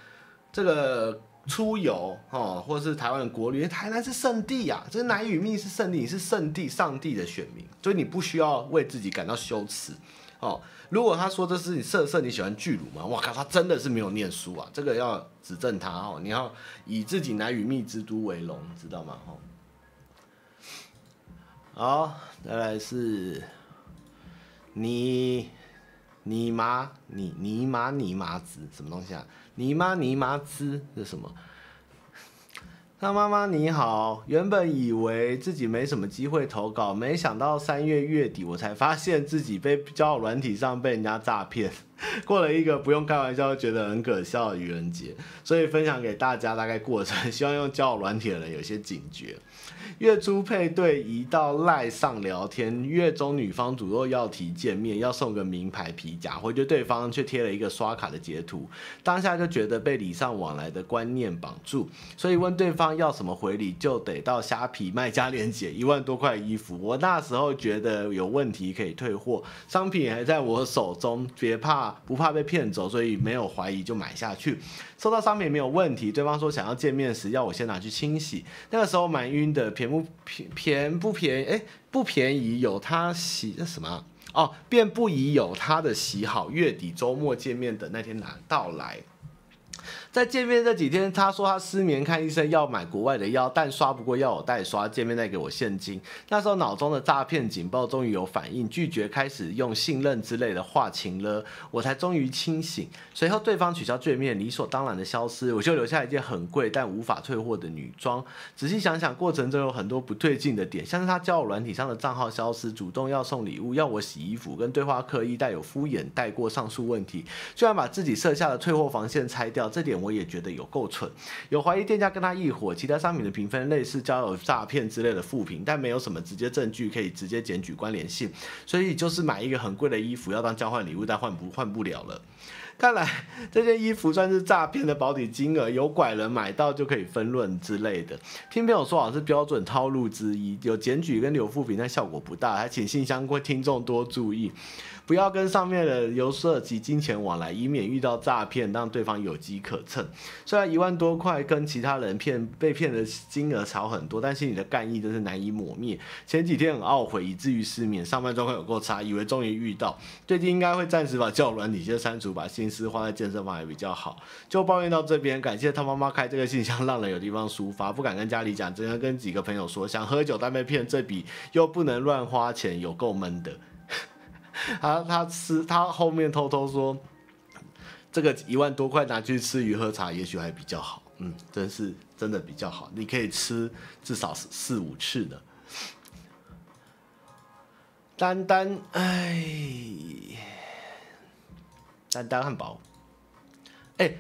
这个出游哦，或者是台湾的国旅，台南是圣地啊，这奶与蜜是圣地，你是圣地上帝的选民，所以你不需要为自己感到羞耻哦。如果他说这是你色色，你喜欢巨乳吗？哇靠，他真的是没有念书啊！这个要指正他哦，你要以自己奶与蜜之都为荣，知道吗？哦，好，再来是你你妈你你妈你妈子什么东西啊？你妈你妈子是什么？那妈妈你好，原本以为自己没什么机会投稿，没想到三月月底我才发现自己被交友软体上被人家诈骗，[laughs] 过了一个不用开玩笑觉得很可笑的愚人节，所以分享给大家大概过程，希望用交友软体的人有些警觉。月初配对移到赖上聊天，月中女方主动要提见面，要送个名牌皮夹，回绝对方却贴了一个刷卡的截图，当下就觉得被礼尚往来的观念绑住，所以问对方要什么回礼，就得到虾皮卖家链接一万多块衣服。我那时候觉得有问题可以退货，商品还在我手中，别怕不怕被骗走，所以没有怀疑就买下去。收到商品没有问题，对方说想要见面时要我先拿去清洗，那个时候蛮晕的，便不便便不便宜？哎，不便宜，有他喜那什么哦，便不宜有他的喜好，月底周末见面的那天拿到来。在见面这几天，他说他失眠，看医生要买国外的药，但刷不过要我代刷，见面再给我现金。那时候脑中的诈骗警报终于有反应，拒绝开始用信任之类的话情了，我才终于清醒。随后对方取消见面，理所当然的消失，我就留下一件很贵但无法退货的女装。仔细想想，过程中有很多不对劲的点，像是他交友软体上的账号消失，主动要送礼物，要我洗衣服，跟对话刻意带有敷衍带过上述问题，居然把自己设下的退货防线拆掉，这点我。我也觉得有够蠢，有怀疑店家跟他一伙，其他商品的评分类似交友诈骗之类的负评，但没有什么直接证据可以直接检举关联性，所以就是买一个很贵的衣服要当交换礼物，但换不换不了了。[laughs] 看来这件衣服算是诈骗的保底金额，有拐人买到就可以分润之类的。听朋友说好是标准套路之一，有检举跟留负评，但效果不大，还请信箱过听众多注意。不要跟上面的人有涉及金钱往来，以免遇到诈骗，让对方有机可乘。虽然一万多块跟其他人骗被骗的金额少很多，但心里的干意真是难以抹灭。前几天很懊悔，以至于失眠，上班状况有够差，以为终于遇到，最近应该会暂时把交友软体先删除，把心思花在健身房还比较好。就抱怨到这边，感谢他妈妈开这个信箱，让人有地方抒发，不敢跟家里讲，只能跟几个朋友说，想喝酒但被骗，这笔又不能乱花钱，有够闷的。[laughs] 他他吃，他后面偷偷说，这个一万多块拿去吃鱼喝茶，也许还比较好。嗯，真是真的比较好，你可以吃至少是四五次的。丹丹，哎，丹丹汉堡，哎，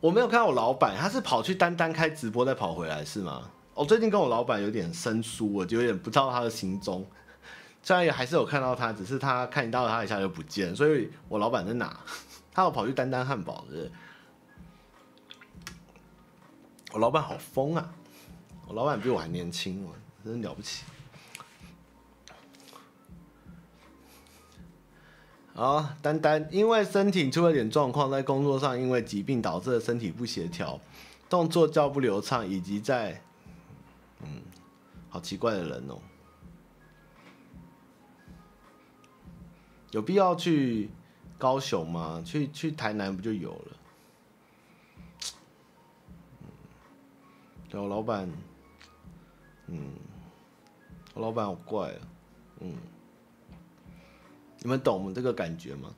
我没有看到我老板，他是跑去丹丹开直播再跑回来是吗？我最近跟我老板有点生疏，我就有点不知道他的行踪。虽然也还是有看到他，只是他看到他一下就不见，所以我老板在哪？[laughs] 他有跑去丹丹汉堡的。我老板好疯啊！我老板比我还年轻，我真了不起。好，丹丹因为身体出了点状况，在工作上因为疾病导致的身体不协调，动作较不流畅，以及在，嗯，好奇怪的人哦。有必要去高雄吗？去去台南不就有了？对，我老板，嗯，我老板好怪啊，嗯，你们懂我们这个感觉吗？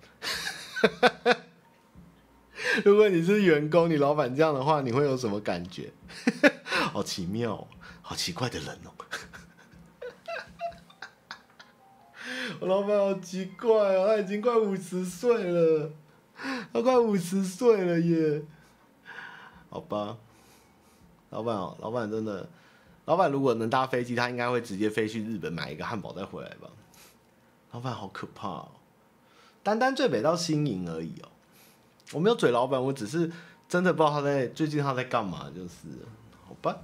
[laughs] 如果你是员工，你老板这样的话，你会有什么感觉？[laughs] 好奇妙，好奇怪的人哦。我老板好奇怪哦，他已经快五十岁了，他快五十岁了耶。好吧，老板哦，老板真的，老板如果能搭飞机，他应该会直接飞去日本买一个汉堡再回来吧。老板好可怕哦，单单最北到新营而已哦。我没有嘴老板，我只是真的不知道他在最近他在干嘛，就是好吧。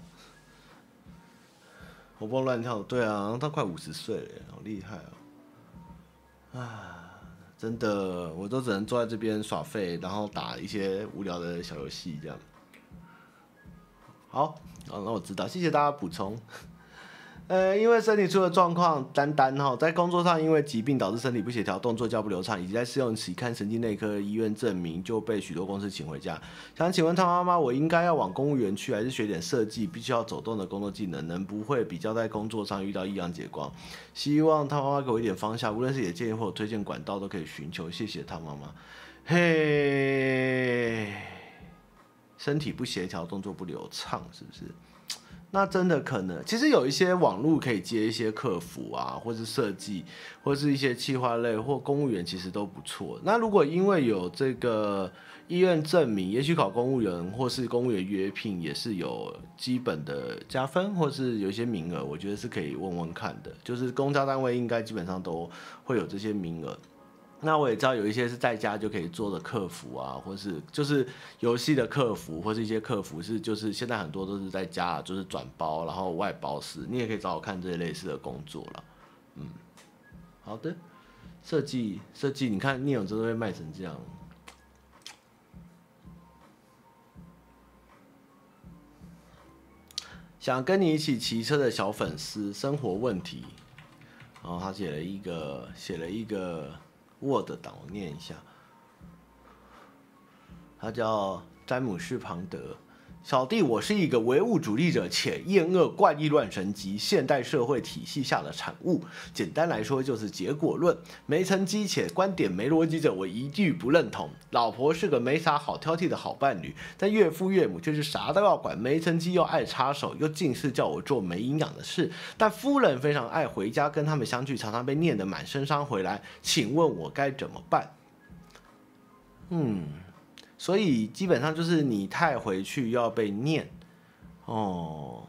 活蹦乱跳，对啊，他快五十岁了，好厉害哦！啊，真的，我都只能坐在这边耍废，然后打一些无聊的小游戏这样。好，好，那我知道，谢谢大家补充。呃，因为身体出了状况，丹丹哈，在工作上因为疾病导致身体不协调，动作较不流畅，以及在试用期看神经内科医院证明，就被许多公司请回家。想请问汤妈妈，我应该要往公务员去，还是学点设计，必须要走动的工作技能，能不会比较在工作上遇到异样结光？希望汤妈妈给我一点方向，无论是也建议或推荐管道都可以寻求。谢谢汤妈妈。嘿，身体不协调，动作不流畅，是不是？那真的可能，其实有一些网络可以接一些客服啊，或是设计，或是一些企划类或公务员，其实都不错。那如果因为有这个医院证明，也许考公务员或是公务员约聘也是有基本的加分，或是有一些名额，我觉得是可以问问看的。就是公家单位应该基本上都会有这些名额。那我也知道有一些是在家就可以做的客服啊，或是就是游戏的客服，或是一些客服是就是现在很多都是在家，就是转包然后外包式，你也可以找我看这些类似的工作了。嗯，好的，设计设计，你看聂永真都会卖成这样。想跟你一起骑车的小粉丝，生活问题，然后他写了一个写了一个。Word 档，我念一下，他叫詹姆士庞德。小弟，我是一个唯物主义者，且厌恶怪力乱神及现代社会体系下的产物。简单来说，就是结果论，没成绩且观点没逻辑者，我一句不认同。老婆是个没啥好挑剔的好伴侣，但岳父岳母就是啥都要管，没成绩又爱插手，又尽是叫我做没营养的事。但夫人非常爱回家跟他们相聚，常常被念得满身伤回来。请问我该怎么办？嗯。所以基本上就是你太回去要被念哦，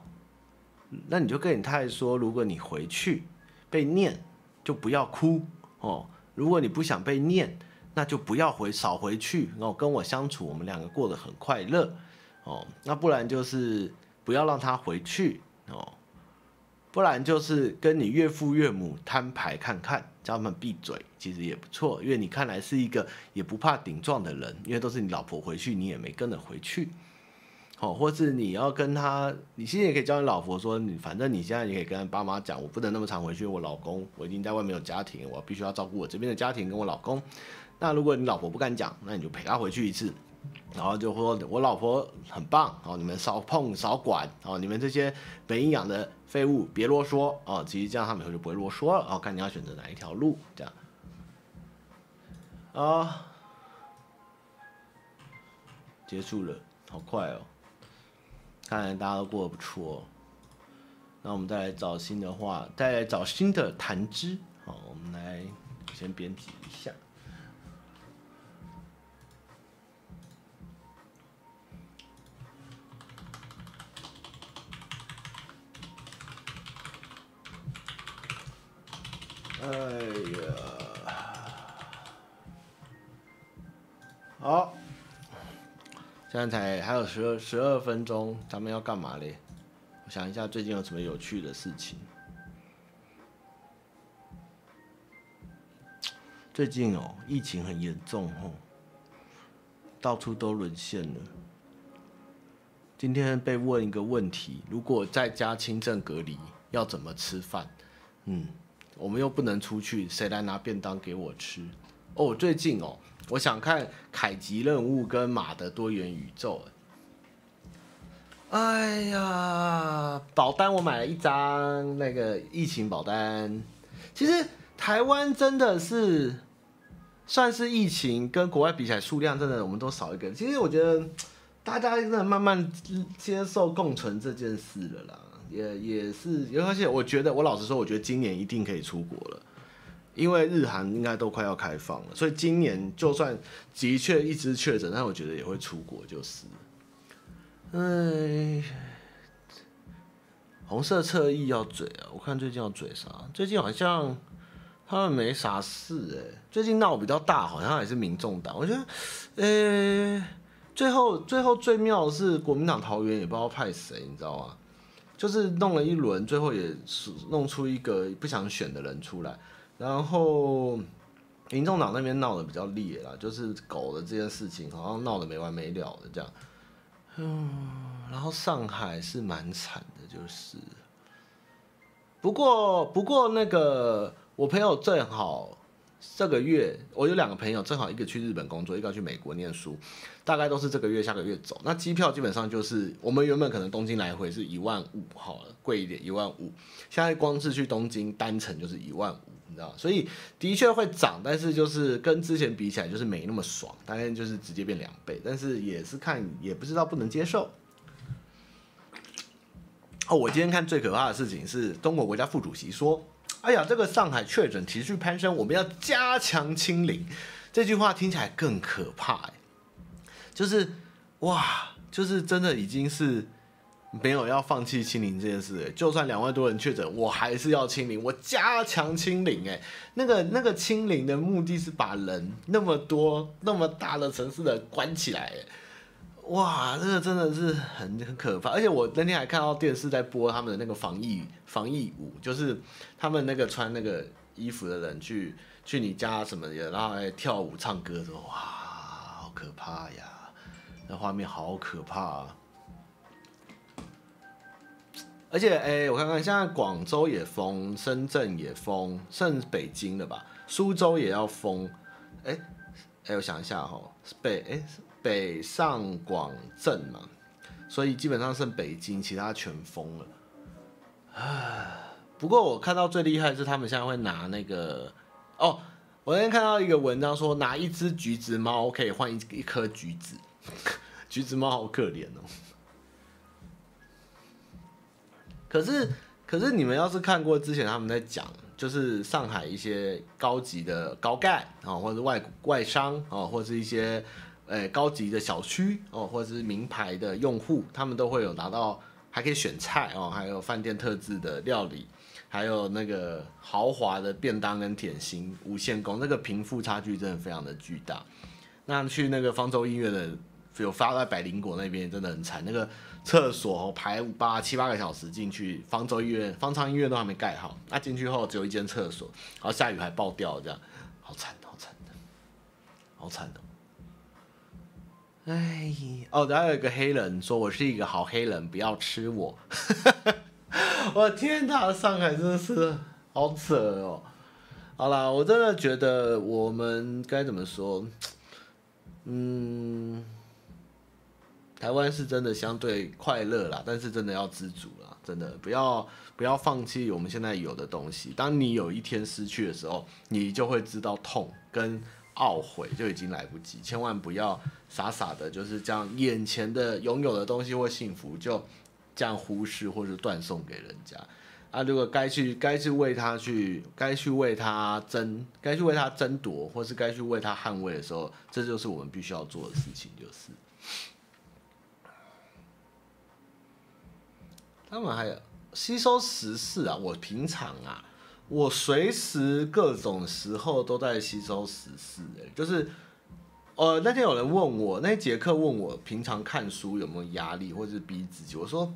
那你就跟你太说，如果你回去被念，就不要哭哦。如果你不想被念，那就不要回，少回去，然后跟我相处，我们两个过得很快乐哦。那不然就是不要让他回去哦。不然就是跟你岳父岳母摊牌看看，叫他们闭嘴，其实也不错，因为你看来是一个也不怕顶撞的人，因为都是你老婆回去，你也没跟着回去，好，或是你要跟他，你现在也可以叫你老婆说，你反正你现在也可以跟爸妈讲，我不能那么常回去，我老公我已经在外面有家庭，我必须要照顾我这边的家庭跟我老公。那如果你老婆不敢讲，那你就陪他回去一次。然后就说，我老婆很棒哦，你们少碰少管哦，你们这些没营养的废物别啰嗦哦。其实这样他们以后就不会啰嗦了。哦，看你要选择哪一条路，这样。啊、结束了，好快哦。看来大家都过得不错。那我们再来找新的话，再来找新的谈资。好，我们来先编辑一下。哎呀，好，现在才还有十二十二分钟，咱们要干嘛嘞？我想一下，最近有什么有趣的事情？最近哦，疫情很严重哦，到处都沦陷了。今天被问一个问题：如果在家轻症隔离，要怎么吃饭？嗯。我们又不能出去，谁来拿便当给我吃？哦，最近哦，我想看《凯吉任务》跟《马的多元宇宙》。哎呀，保单我买了一张那个疫情保单。其实台湾真的是算是疫情跟国外比起来，数量真的我们都少一个。其实我觉得大家真的慢慢接受共存这件事了啦。也也是，而且我觉得，我老实说，我觉得今年一定可以出国了，因为日韩应该都快要开放了，所以今年就算的确一直确诊，但我觉得也会出国，就是。哎，红色侧翼要嘴啊！我看最近要嘴啥？最近好像他们没啥事哎，最近闹比较大，好像还是民众党。我觉得，呃、欸，最后最后最妙的是国民党桃园也不知道派谁，你知道吗？就是弄了一轮，最后也是弄出一个不想选的人出来。然后民众党那边闹得比较烈啦，就是狗的这件事情好像闹得没完没了的这样。嗯，然后上海是蛮惨的，就是。不过不过那个。我朋友正好这个月，我有两个朋友，正好一个去日本工作，一个去美国念书，大概都是这个月下个月走。那机票基本上就是我们原本可能东京来回是一万五，好了，贵一点一万五，现在光是去东京单程就是一万五，你知道，所以的确会涨，但是就是跟之前比起来就是没那么爽，大概就是直接变两倍，但是也是看也不知道不能接受。哦，我今天看最可怕的事情是中国国家副主席说。哎呀，这个上海确诊持续攀升，我们要加强清零。这句话听起来更可怕哎，就是哇，就是真的已经是没有要放弃清零这件事。就算两万多人确诊，我还是要清零，我加强清零。哎，那个那个清零的目的是把人那么多那么大的城市的关起来。哇，这个真的是很很可怕，而且我那天还看到电视在播他们的那个防疫防疫舞，就是他们那个穿那个衣服的人去去你家什么的，然后还跳舞唱歌的，哇，好可怕呀！那画面好可怕啊！而且哎，我看看，现在广州也封，深圳也封，剩北京了吧？苏州也要封，哎哎，我想一下哈，北哎。北上广镇嘛，所以基本上剩北京，其他全封了。唉，不过我看到最厉害是他们现在会拿那个哦，我那天看到一个文章说，拿一只橘子猫可以换一一颗橘子，[laughs] 橘子猫好可怜哦。可是可是你们要是看过之前他们在讲，就是上海一些高级的高干啊，或者外外商啊，或者是一些。诶，高级的小区哦，或者是名牌的用户，他们都会有拿到，还可以选菜哦，还有饭店特制的料理，还有那个豪华的便当跟点心，无限供，那个贫富差距真的非常的巨大。那去那个方舟医院的，有发在百灵果那边，真的很惨，那个厕所排五八七八个小时进去，方舟医院、方舱医院都还没盖好，那进去后只有一间厕所，然后下雨还爆掉，这样，好惨，好惨的，好惨的。哎，哦，然后有一个黑人说：“我是一个好黑人，不要吃我。[laughs] ”我天哪，上海真的是好扯哦！好啦，我真的觉得我们该怎么说？嗯，台湾是真的相对快乐啦，但是真的要知足啦，真的不要不要放弃我们现在有的东西。当你有一天失去的时候，你就会知道痛跟。懊悔就已经来不及，千万不要傻傻的，就是这样眼前的拥有的东西或幸福就这样忽视或者断送给人家啊！如果该去该去为他去该去为他争该去为他争夺，或是该去为他捍卫的时候，这就是我们必须要做的事情，就是。他们还有吸收时事啊，我平常啊。我随时各种时候都在吸收时事，哎，就是，呃，那天有人问我，那节课问我平常看书有没有压力，或者是逼自己，我说，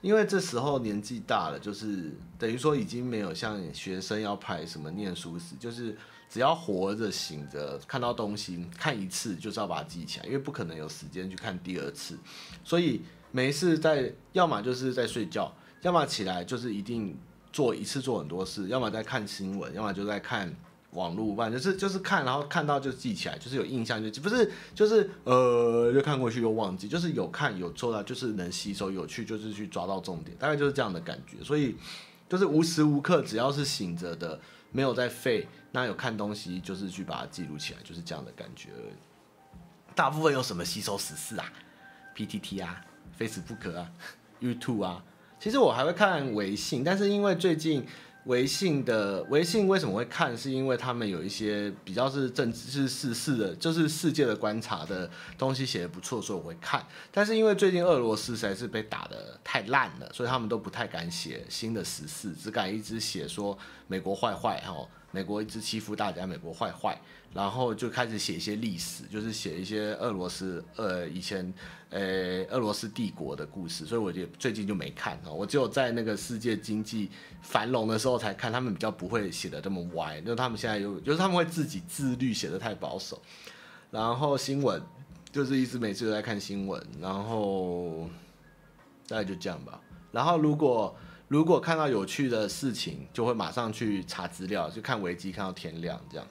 因为这时候年纪大了，就是等于说已经没有像学生要排什么念书时，就是只要活着醒着看到东西看一次就是要把它记起来，因为不可能有时间去看第二次，所以没事在，要么就是在睡觉，要么起来就是一定。做一次做很多事，要么在看新闻，要么就在看网络，不然就是就是看，然后看到就记起来，就是有印象就，不是就是呃就看过去又忘记，就是有看有做到，就是能吸收有趣，就是去抓到重点，大概就是这样的感觉。所以就是无时无刻只要是醒着的，没有在废，那有看东西就是去把它记录起来，就是这样的感觉。大部分有什么吸收时事啊？PTT 啊，Facebook 啊，YouTube 啊。其实我还会看微信，但是因为最近微信的微信为什么会看？是因为他们有一些比较是政治是世事的，就是世界的观察的东西写得不错，所以我会看。但是因为最近俄罗斯实在是被打得太烂了，所以他们都不太敢写新的时事，只敢一直写说美国坏坏哈。美国一直欺负大家，美国坏坏，然后就开始写一些历史，就是写一些俄罗斯呃以前呃俄罗斯帝国的故事，所以我就最近就没看哦，我只有在那个世界经济繁荣的时候才看，他们比较不会写的这么歪，因为他们现在有就是他们会自己自律，写的太保守，然后新闻就是一直每次都在看新闻，然后大概就这样吧，然后如果。如果看到有趣的事情，就会马上去查资料，就看维基，看到天亮这样。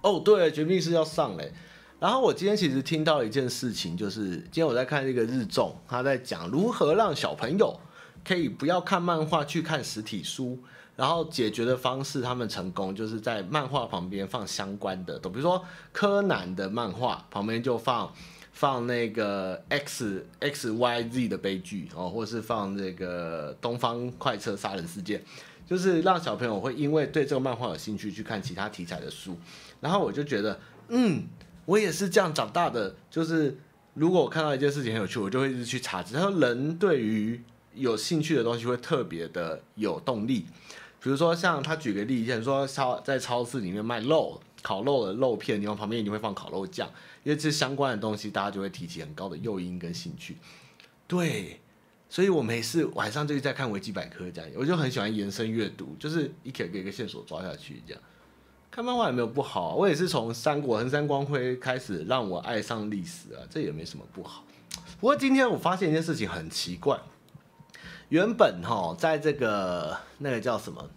哦，对，绝命是要上嘞。然后我今天其实听到一件事情，就是今天我在看一个日综，他在讲如何让小朋友可以不要看漫画，去看实体书，然后解决的方式，他们成功就是在漫画旁边放相关的，都比如说柯南的漫画旁边就放。放那个 X X Y Z 的悲剧哦，或是放这个东方快车杀人事件，就是让小朋友会因为对这个漫画有兴趣去看其他题材的书。然后我就觉得，嗯，我也是这样长大的。就是如果我看到一件事情很有趣，我就会一直去查。他说，人对于有兴趣的东西会特别的有动力。比如说，像他举个例子，说超在超市里面卖肉。烤肉的肉片，你往旁边一定会放烤肉酱，因为这相关的东西，大家就会提起很高的诱因跟兴趣。对，所以我没事晚上就在看维基百科这样，我就很喜欢延伸阅读，就是一个一个线索抓下去这样。看漫画也没有不好，我也是从三国横山光辉开始让我爱上历史啊，这也没什么不好。不过今天我发现一件事情很奇怪，原本哈在这个那个叫什么？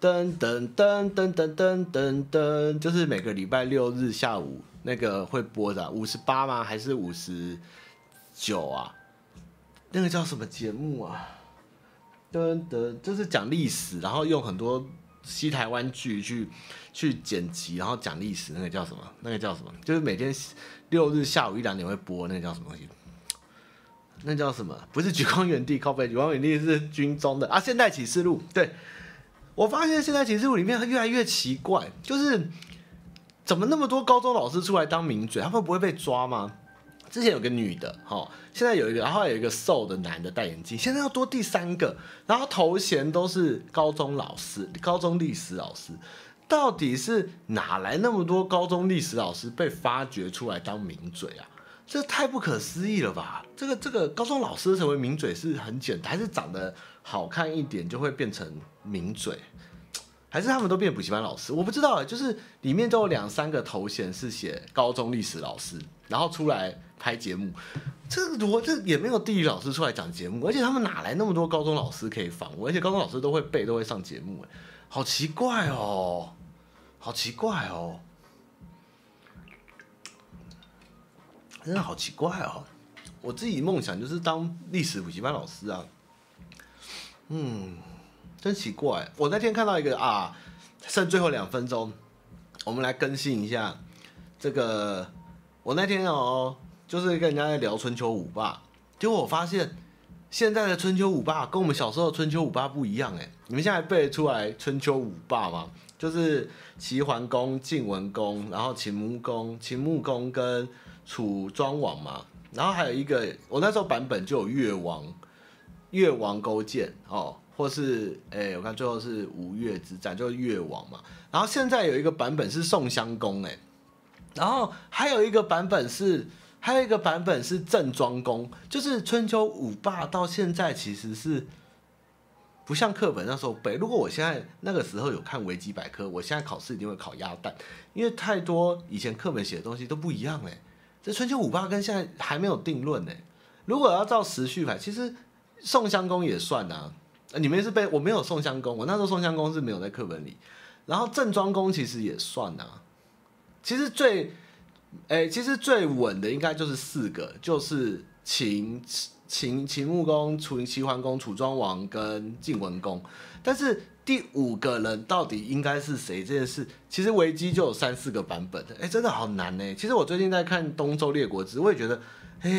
噔噔噔噔噔噔噔噔，就是每个礼拜六日下午那个会播的五十八吗？还是五十九啊？那个叫什么节目啊？噔噔，就是讲历史，然后用很多西台湾剧去去剪辑，然后讲历史。那个叫什么？那个叫什么？就是每天六日下午一两点会播，那个叫什么东西？那叫什么？不是《举光原地》，靠背，《举光原地》是军中的啊，《现代启示录》对。我发现现代启示录里面越来越奇怪，就是怎么那么多高中老师出来当名嘴，他们不会被抓吗？之前有个女的，哈，现在有一个，然后有一个瘦的男的戴眼镜，现在要多第三个，然后头衔都是高中老师、高中历史老师，到底是哪来那么多高中历史老师被发掘出来当名嘴啊？这太不可思议了吧？这个这个高中老师成为名嘴是很简单，还是长得？好看一点就会变成名嘴，还是他们都变补习班老师？我不知道，就是里面都有两三个头衔是写高中历史老师，然后出来拍节目。这我这也没有地理老师出来讲节目，而且他们哪来那么多高中老师可以访问？而且高中老师都会背，都会上节目，哎，好奇怪哦，好奇怪哦，真的好奇怪哦。我自己梦想就是当历史补习班老师啊。嗯，真奇怪。我那天看到一个啊，剩最后两分钟，我们来更新一下这个。我那天哦，就是跟人家在聊春秋五霸，结果我发现现在的春秋五霸跟我们小时候春秋五霸不一样哎。你们现在背得出来春秋五霸吗？就是齐桓公、晋文公，然后秦穆公、秦穆公跟楚庄王嘛。然后还有一个，我那时候版本就有越王。越王勾践哦，或是诶、欸，我看最后是吴越之战，就是越王嘛。然后现在有一个版本是宋襄公诶，然后还有一个版本是，还有一个版本是郑庄公，就是春秋五霸到现在其实是不像课本那时候背。如果我现在那个时候有看维基百科，我现在考试一定会考鸭蛋，因为太多以前课本写的东西都不一样诶。这春秋五霸跟现在还没有定论诶。如果要照时序排，其实。宋襄公也算啊，你们是背我没有宋襄公，我那时候宋襄公是没有在课本里，然后郑庄公其实也算啊，其实最，哎、其实最稳的应该就是四个，就是秦秦秦穆公、楚齐桓公、楚庄王跟晋文公，但是第五个人到底应该是谁这件事，其实维基就有三四个版本，哎、真的好难呢。其实我最近在看《东周列国志》，我也觉得。嘿，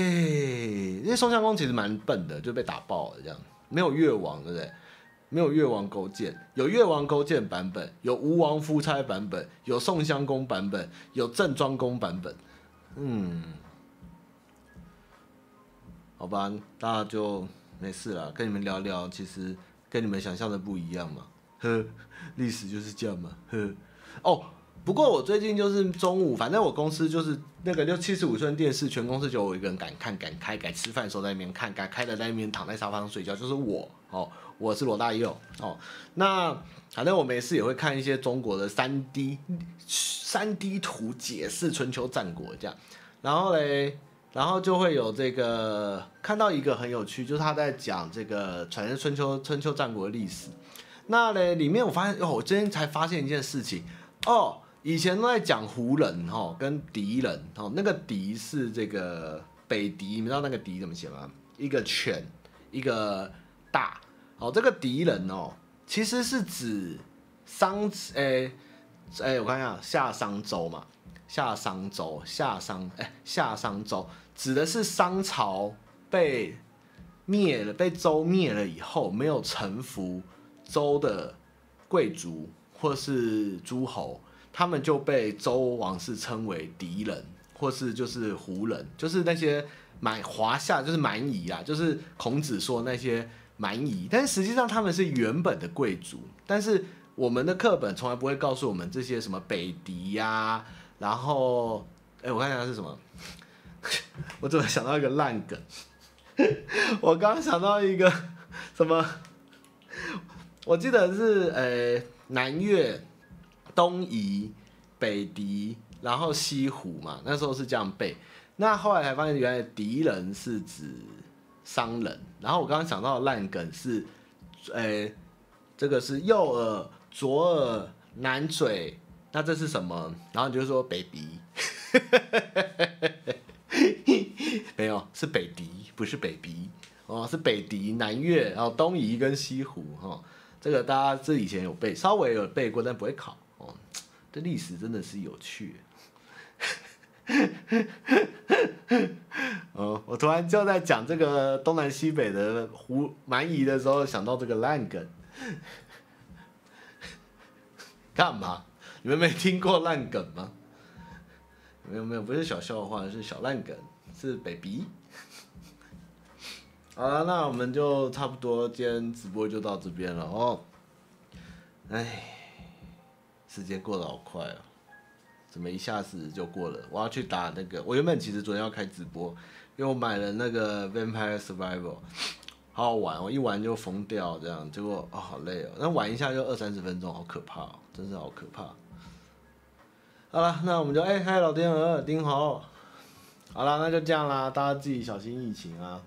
因为宋襄公其实蛮笨的，就被打爆了这样，没有越王，对不对？没有越王勾践，有越王勾践版本，有吴王夫差版本，有宋襄公版本，有郑庄公版本。嗯，好吧，大家就没事了，跟你们聊聊，其实跟你们想象的不一样嘛。呵，历史就是这样嘛，呵。哦，不过我最近就是中午，反正我公司就是那个六七十五寸电视，全公司就我一个人敢看敢开，敢吃饭的时候在那边看，敢开的在那边躺在沙发上睡觉，就是我哦，我是罗大佑哦。那反正我每次也会看一些中国的三 D 三 D 图解释春秋战国这样，然后嘞。然后就会有这个看到一个很有趣，就是他在讲这个传说春秋春秋战国的历史。那嘞里面我发现哦，我今天才发现一件事情哦，以前都在讲胡人哈、哦、跟狄人哦，那个狄是这个北狄，你们知道那个狄怎么写吗？一个犬，一个大哦，这个敌人哦，其实是指商诶诶，我看一下夏商周嘛，夏商周夏商哎夏商周。指的是商朝被灭了，被周灭了以后，没有臣服周的贵族或是诸侯，他们就被周王室称为敌人，或是就是胡人，就是那些蛮华夏，就是蛮夷啊，就是孔子说那些蛮夷，但实际上他们是原本的贵族，但是我们的课本从来不会告诉我们这些什么北狄呀、然后哎，我看一下是什么。[laughs] 我怎么想到一个烂梗？[laughs] 我刚想到一个什么？我记得是呃、南越、东夷、北狄，然后西胡嘛。那时候是这样背。那后来才发现，原来狄人是指商人。然后我刚刚想到的烂梗是，呃、这个是右耳、左耳、南嘴。那这是什么？然后你就说北狄。[laughs] 没有，是北狄，不是北鼻哦，是北狄、南越，然后东夷跟西胡哈、哦。这个大家这以前有背，稍微有背过，但不会考哦。这历史真的是有趣。[laughs] 哦，我突然就在讲这个东南西北的胡蛮夷的时候，想到这个烂梗。[laughs] 干嘛？你们没听过烂梗吗？没有没有，不是小笑话，是小烂梗，是 baby。[laughs] 好了，那我们就差不多，今天直播就到这边了哦。哎，时间过得好快哦，怎么一下子就过了？我要去打那个，我原本其实昨天要开直播，因为我买了那个 Vampire Survival，好好玩，我一玩就疯掉，这样结果哦好累哦，那玩一下就二三十分钟，好可怕哦，真是好可怕。好了，那我们就哎嗨，老天鹅，丁好。好了，那就这样啦，大家自己小心疫情啊，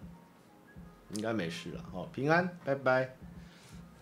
应该没事了，好，平安，拜拜。